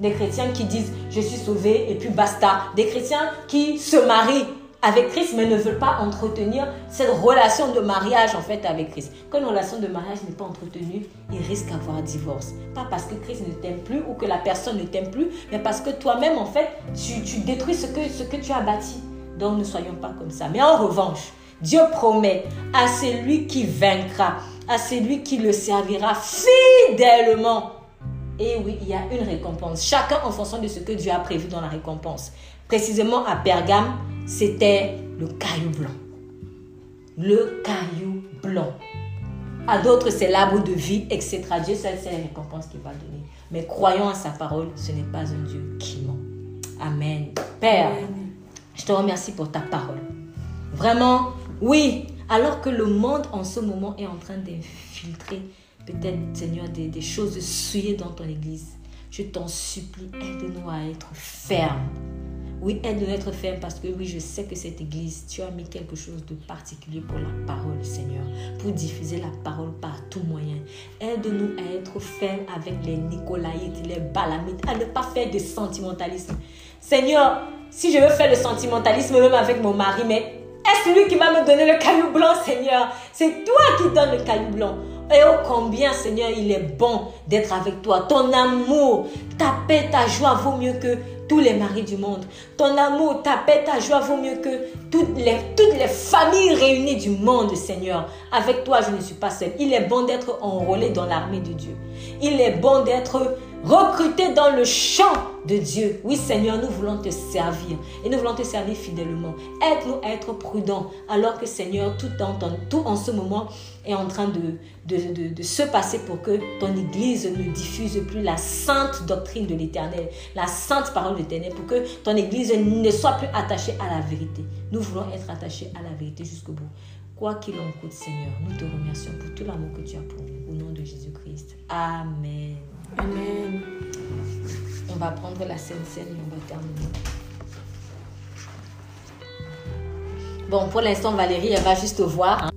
des chrétiens qui disent je suis sauvé et puis basta. Des chrétiens qui se marient avec Christ mais ne veulent pas entretenir cette relation de mariage en fait avec Christ. Quand une relation de mariage n'est pas entretenue, il risque d'avoir divorce. Pas parce que Christ ne t'aime plus ou que la personne ne t'aime plus, mais parce que toi-même en fait tu, tu détruis ce que, ce que tu as bâti. Donc ne soyons pas comme ça. Mais en revanche, Dieu promet à celui qui vaincra, à celui qui le servira fidèlement et oui, il y a une récompense. Chacun en fonction de ce que Dieu a prévu dans la récompense. Précisément à Pergame, c'était le caillou blanc. Le caillou blanc. À d'autres, c'est l'arbre de vie, etc. Dieu seul c'est la récompense qu'il va donner. Mais croyons à sa parole, ce n'est pas un Dieu qui ment. Amen. Père, je te remercie pour ta parole. Vraiment, oui, alors que le monde en ce moment est en train d'infiltrer peut-être, Seigneur, des, choses souillées dans ton Église. Je t'en supplie, aide-nous à être fermes. Oui, aide-nous à être fermes parce que oui, je sais que cette Église, tu as mis quelque chose de particulier pour la parole, Seigneur, pour diffuser la parole par tout moyen. Aide-nous à être fermes avec les Nicolaïtes, les Balamites, à ne pas faire de sentimentalisme. Seigneur, si je veux faire le sentimentalisme même avec mon mari, mais est-ce lui qui va me donner le caillou blanc, Seigneur? C'est toi qui donnes le caillou blanc. Et oh combien, Seigneur, il est bon d'être avec toi. Ton amour, ta paix, ta joie vaut mieux que tous les maris du monde. Ton amour, ta paix, ta joie vaut mieux que toutes les, familles réunies du monde, Seigneur. Avec toi, je ne suis pas seule. Il est bon d'être enrôlé dans l'armée de Dieu. Il est bon d'être recruté dans le champ de Dieu. Oui, Seigneur, nous voulons te servir et nous voulons te servir fidèlement. Aide-nous à être prudents alors que, Seigneur, tout en, tout en ce moment est en train de, de, de, se passer pour que ton Église ne diffuse plus la sainte doctrine de l'Éternel, la sainte parole de l'Éternel, pour que ton Église ne soit plus attachée à la vérité. Nous voulons être attachés à la vérité jusqu'au bout. Quoi qu'il en coûte, Seigneur, nous te remercions pour tout l'amour que tu as pour nous. Au nom de Jésus-Christ. Amen. Amen. On va prendre la scène scène et on va terminer. Bon, pour l'instant, Valérie, elle va juste voir. Hein.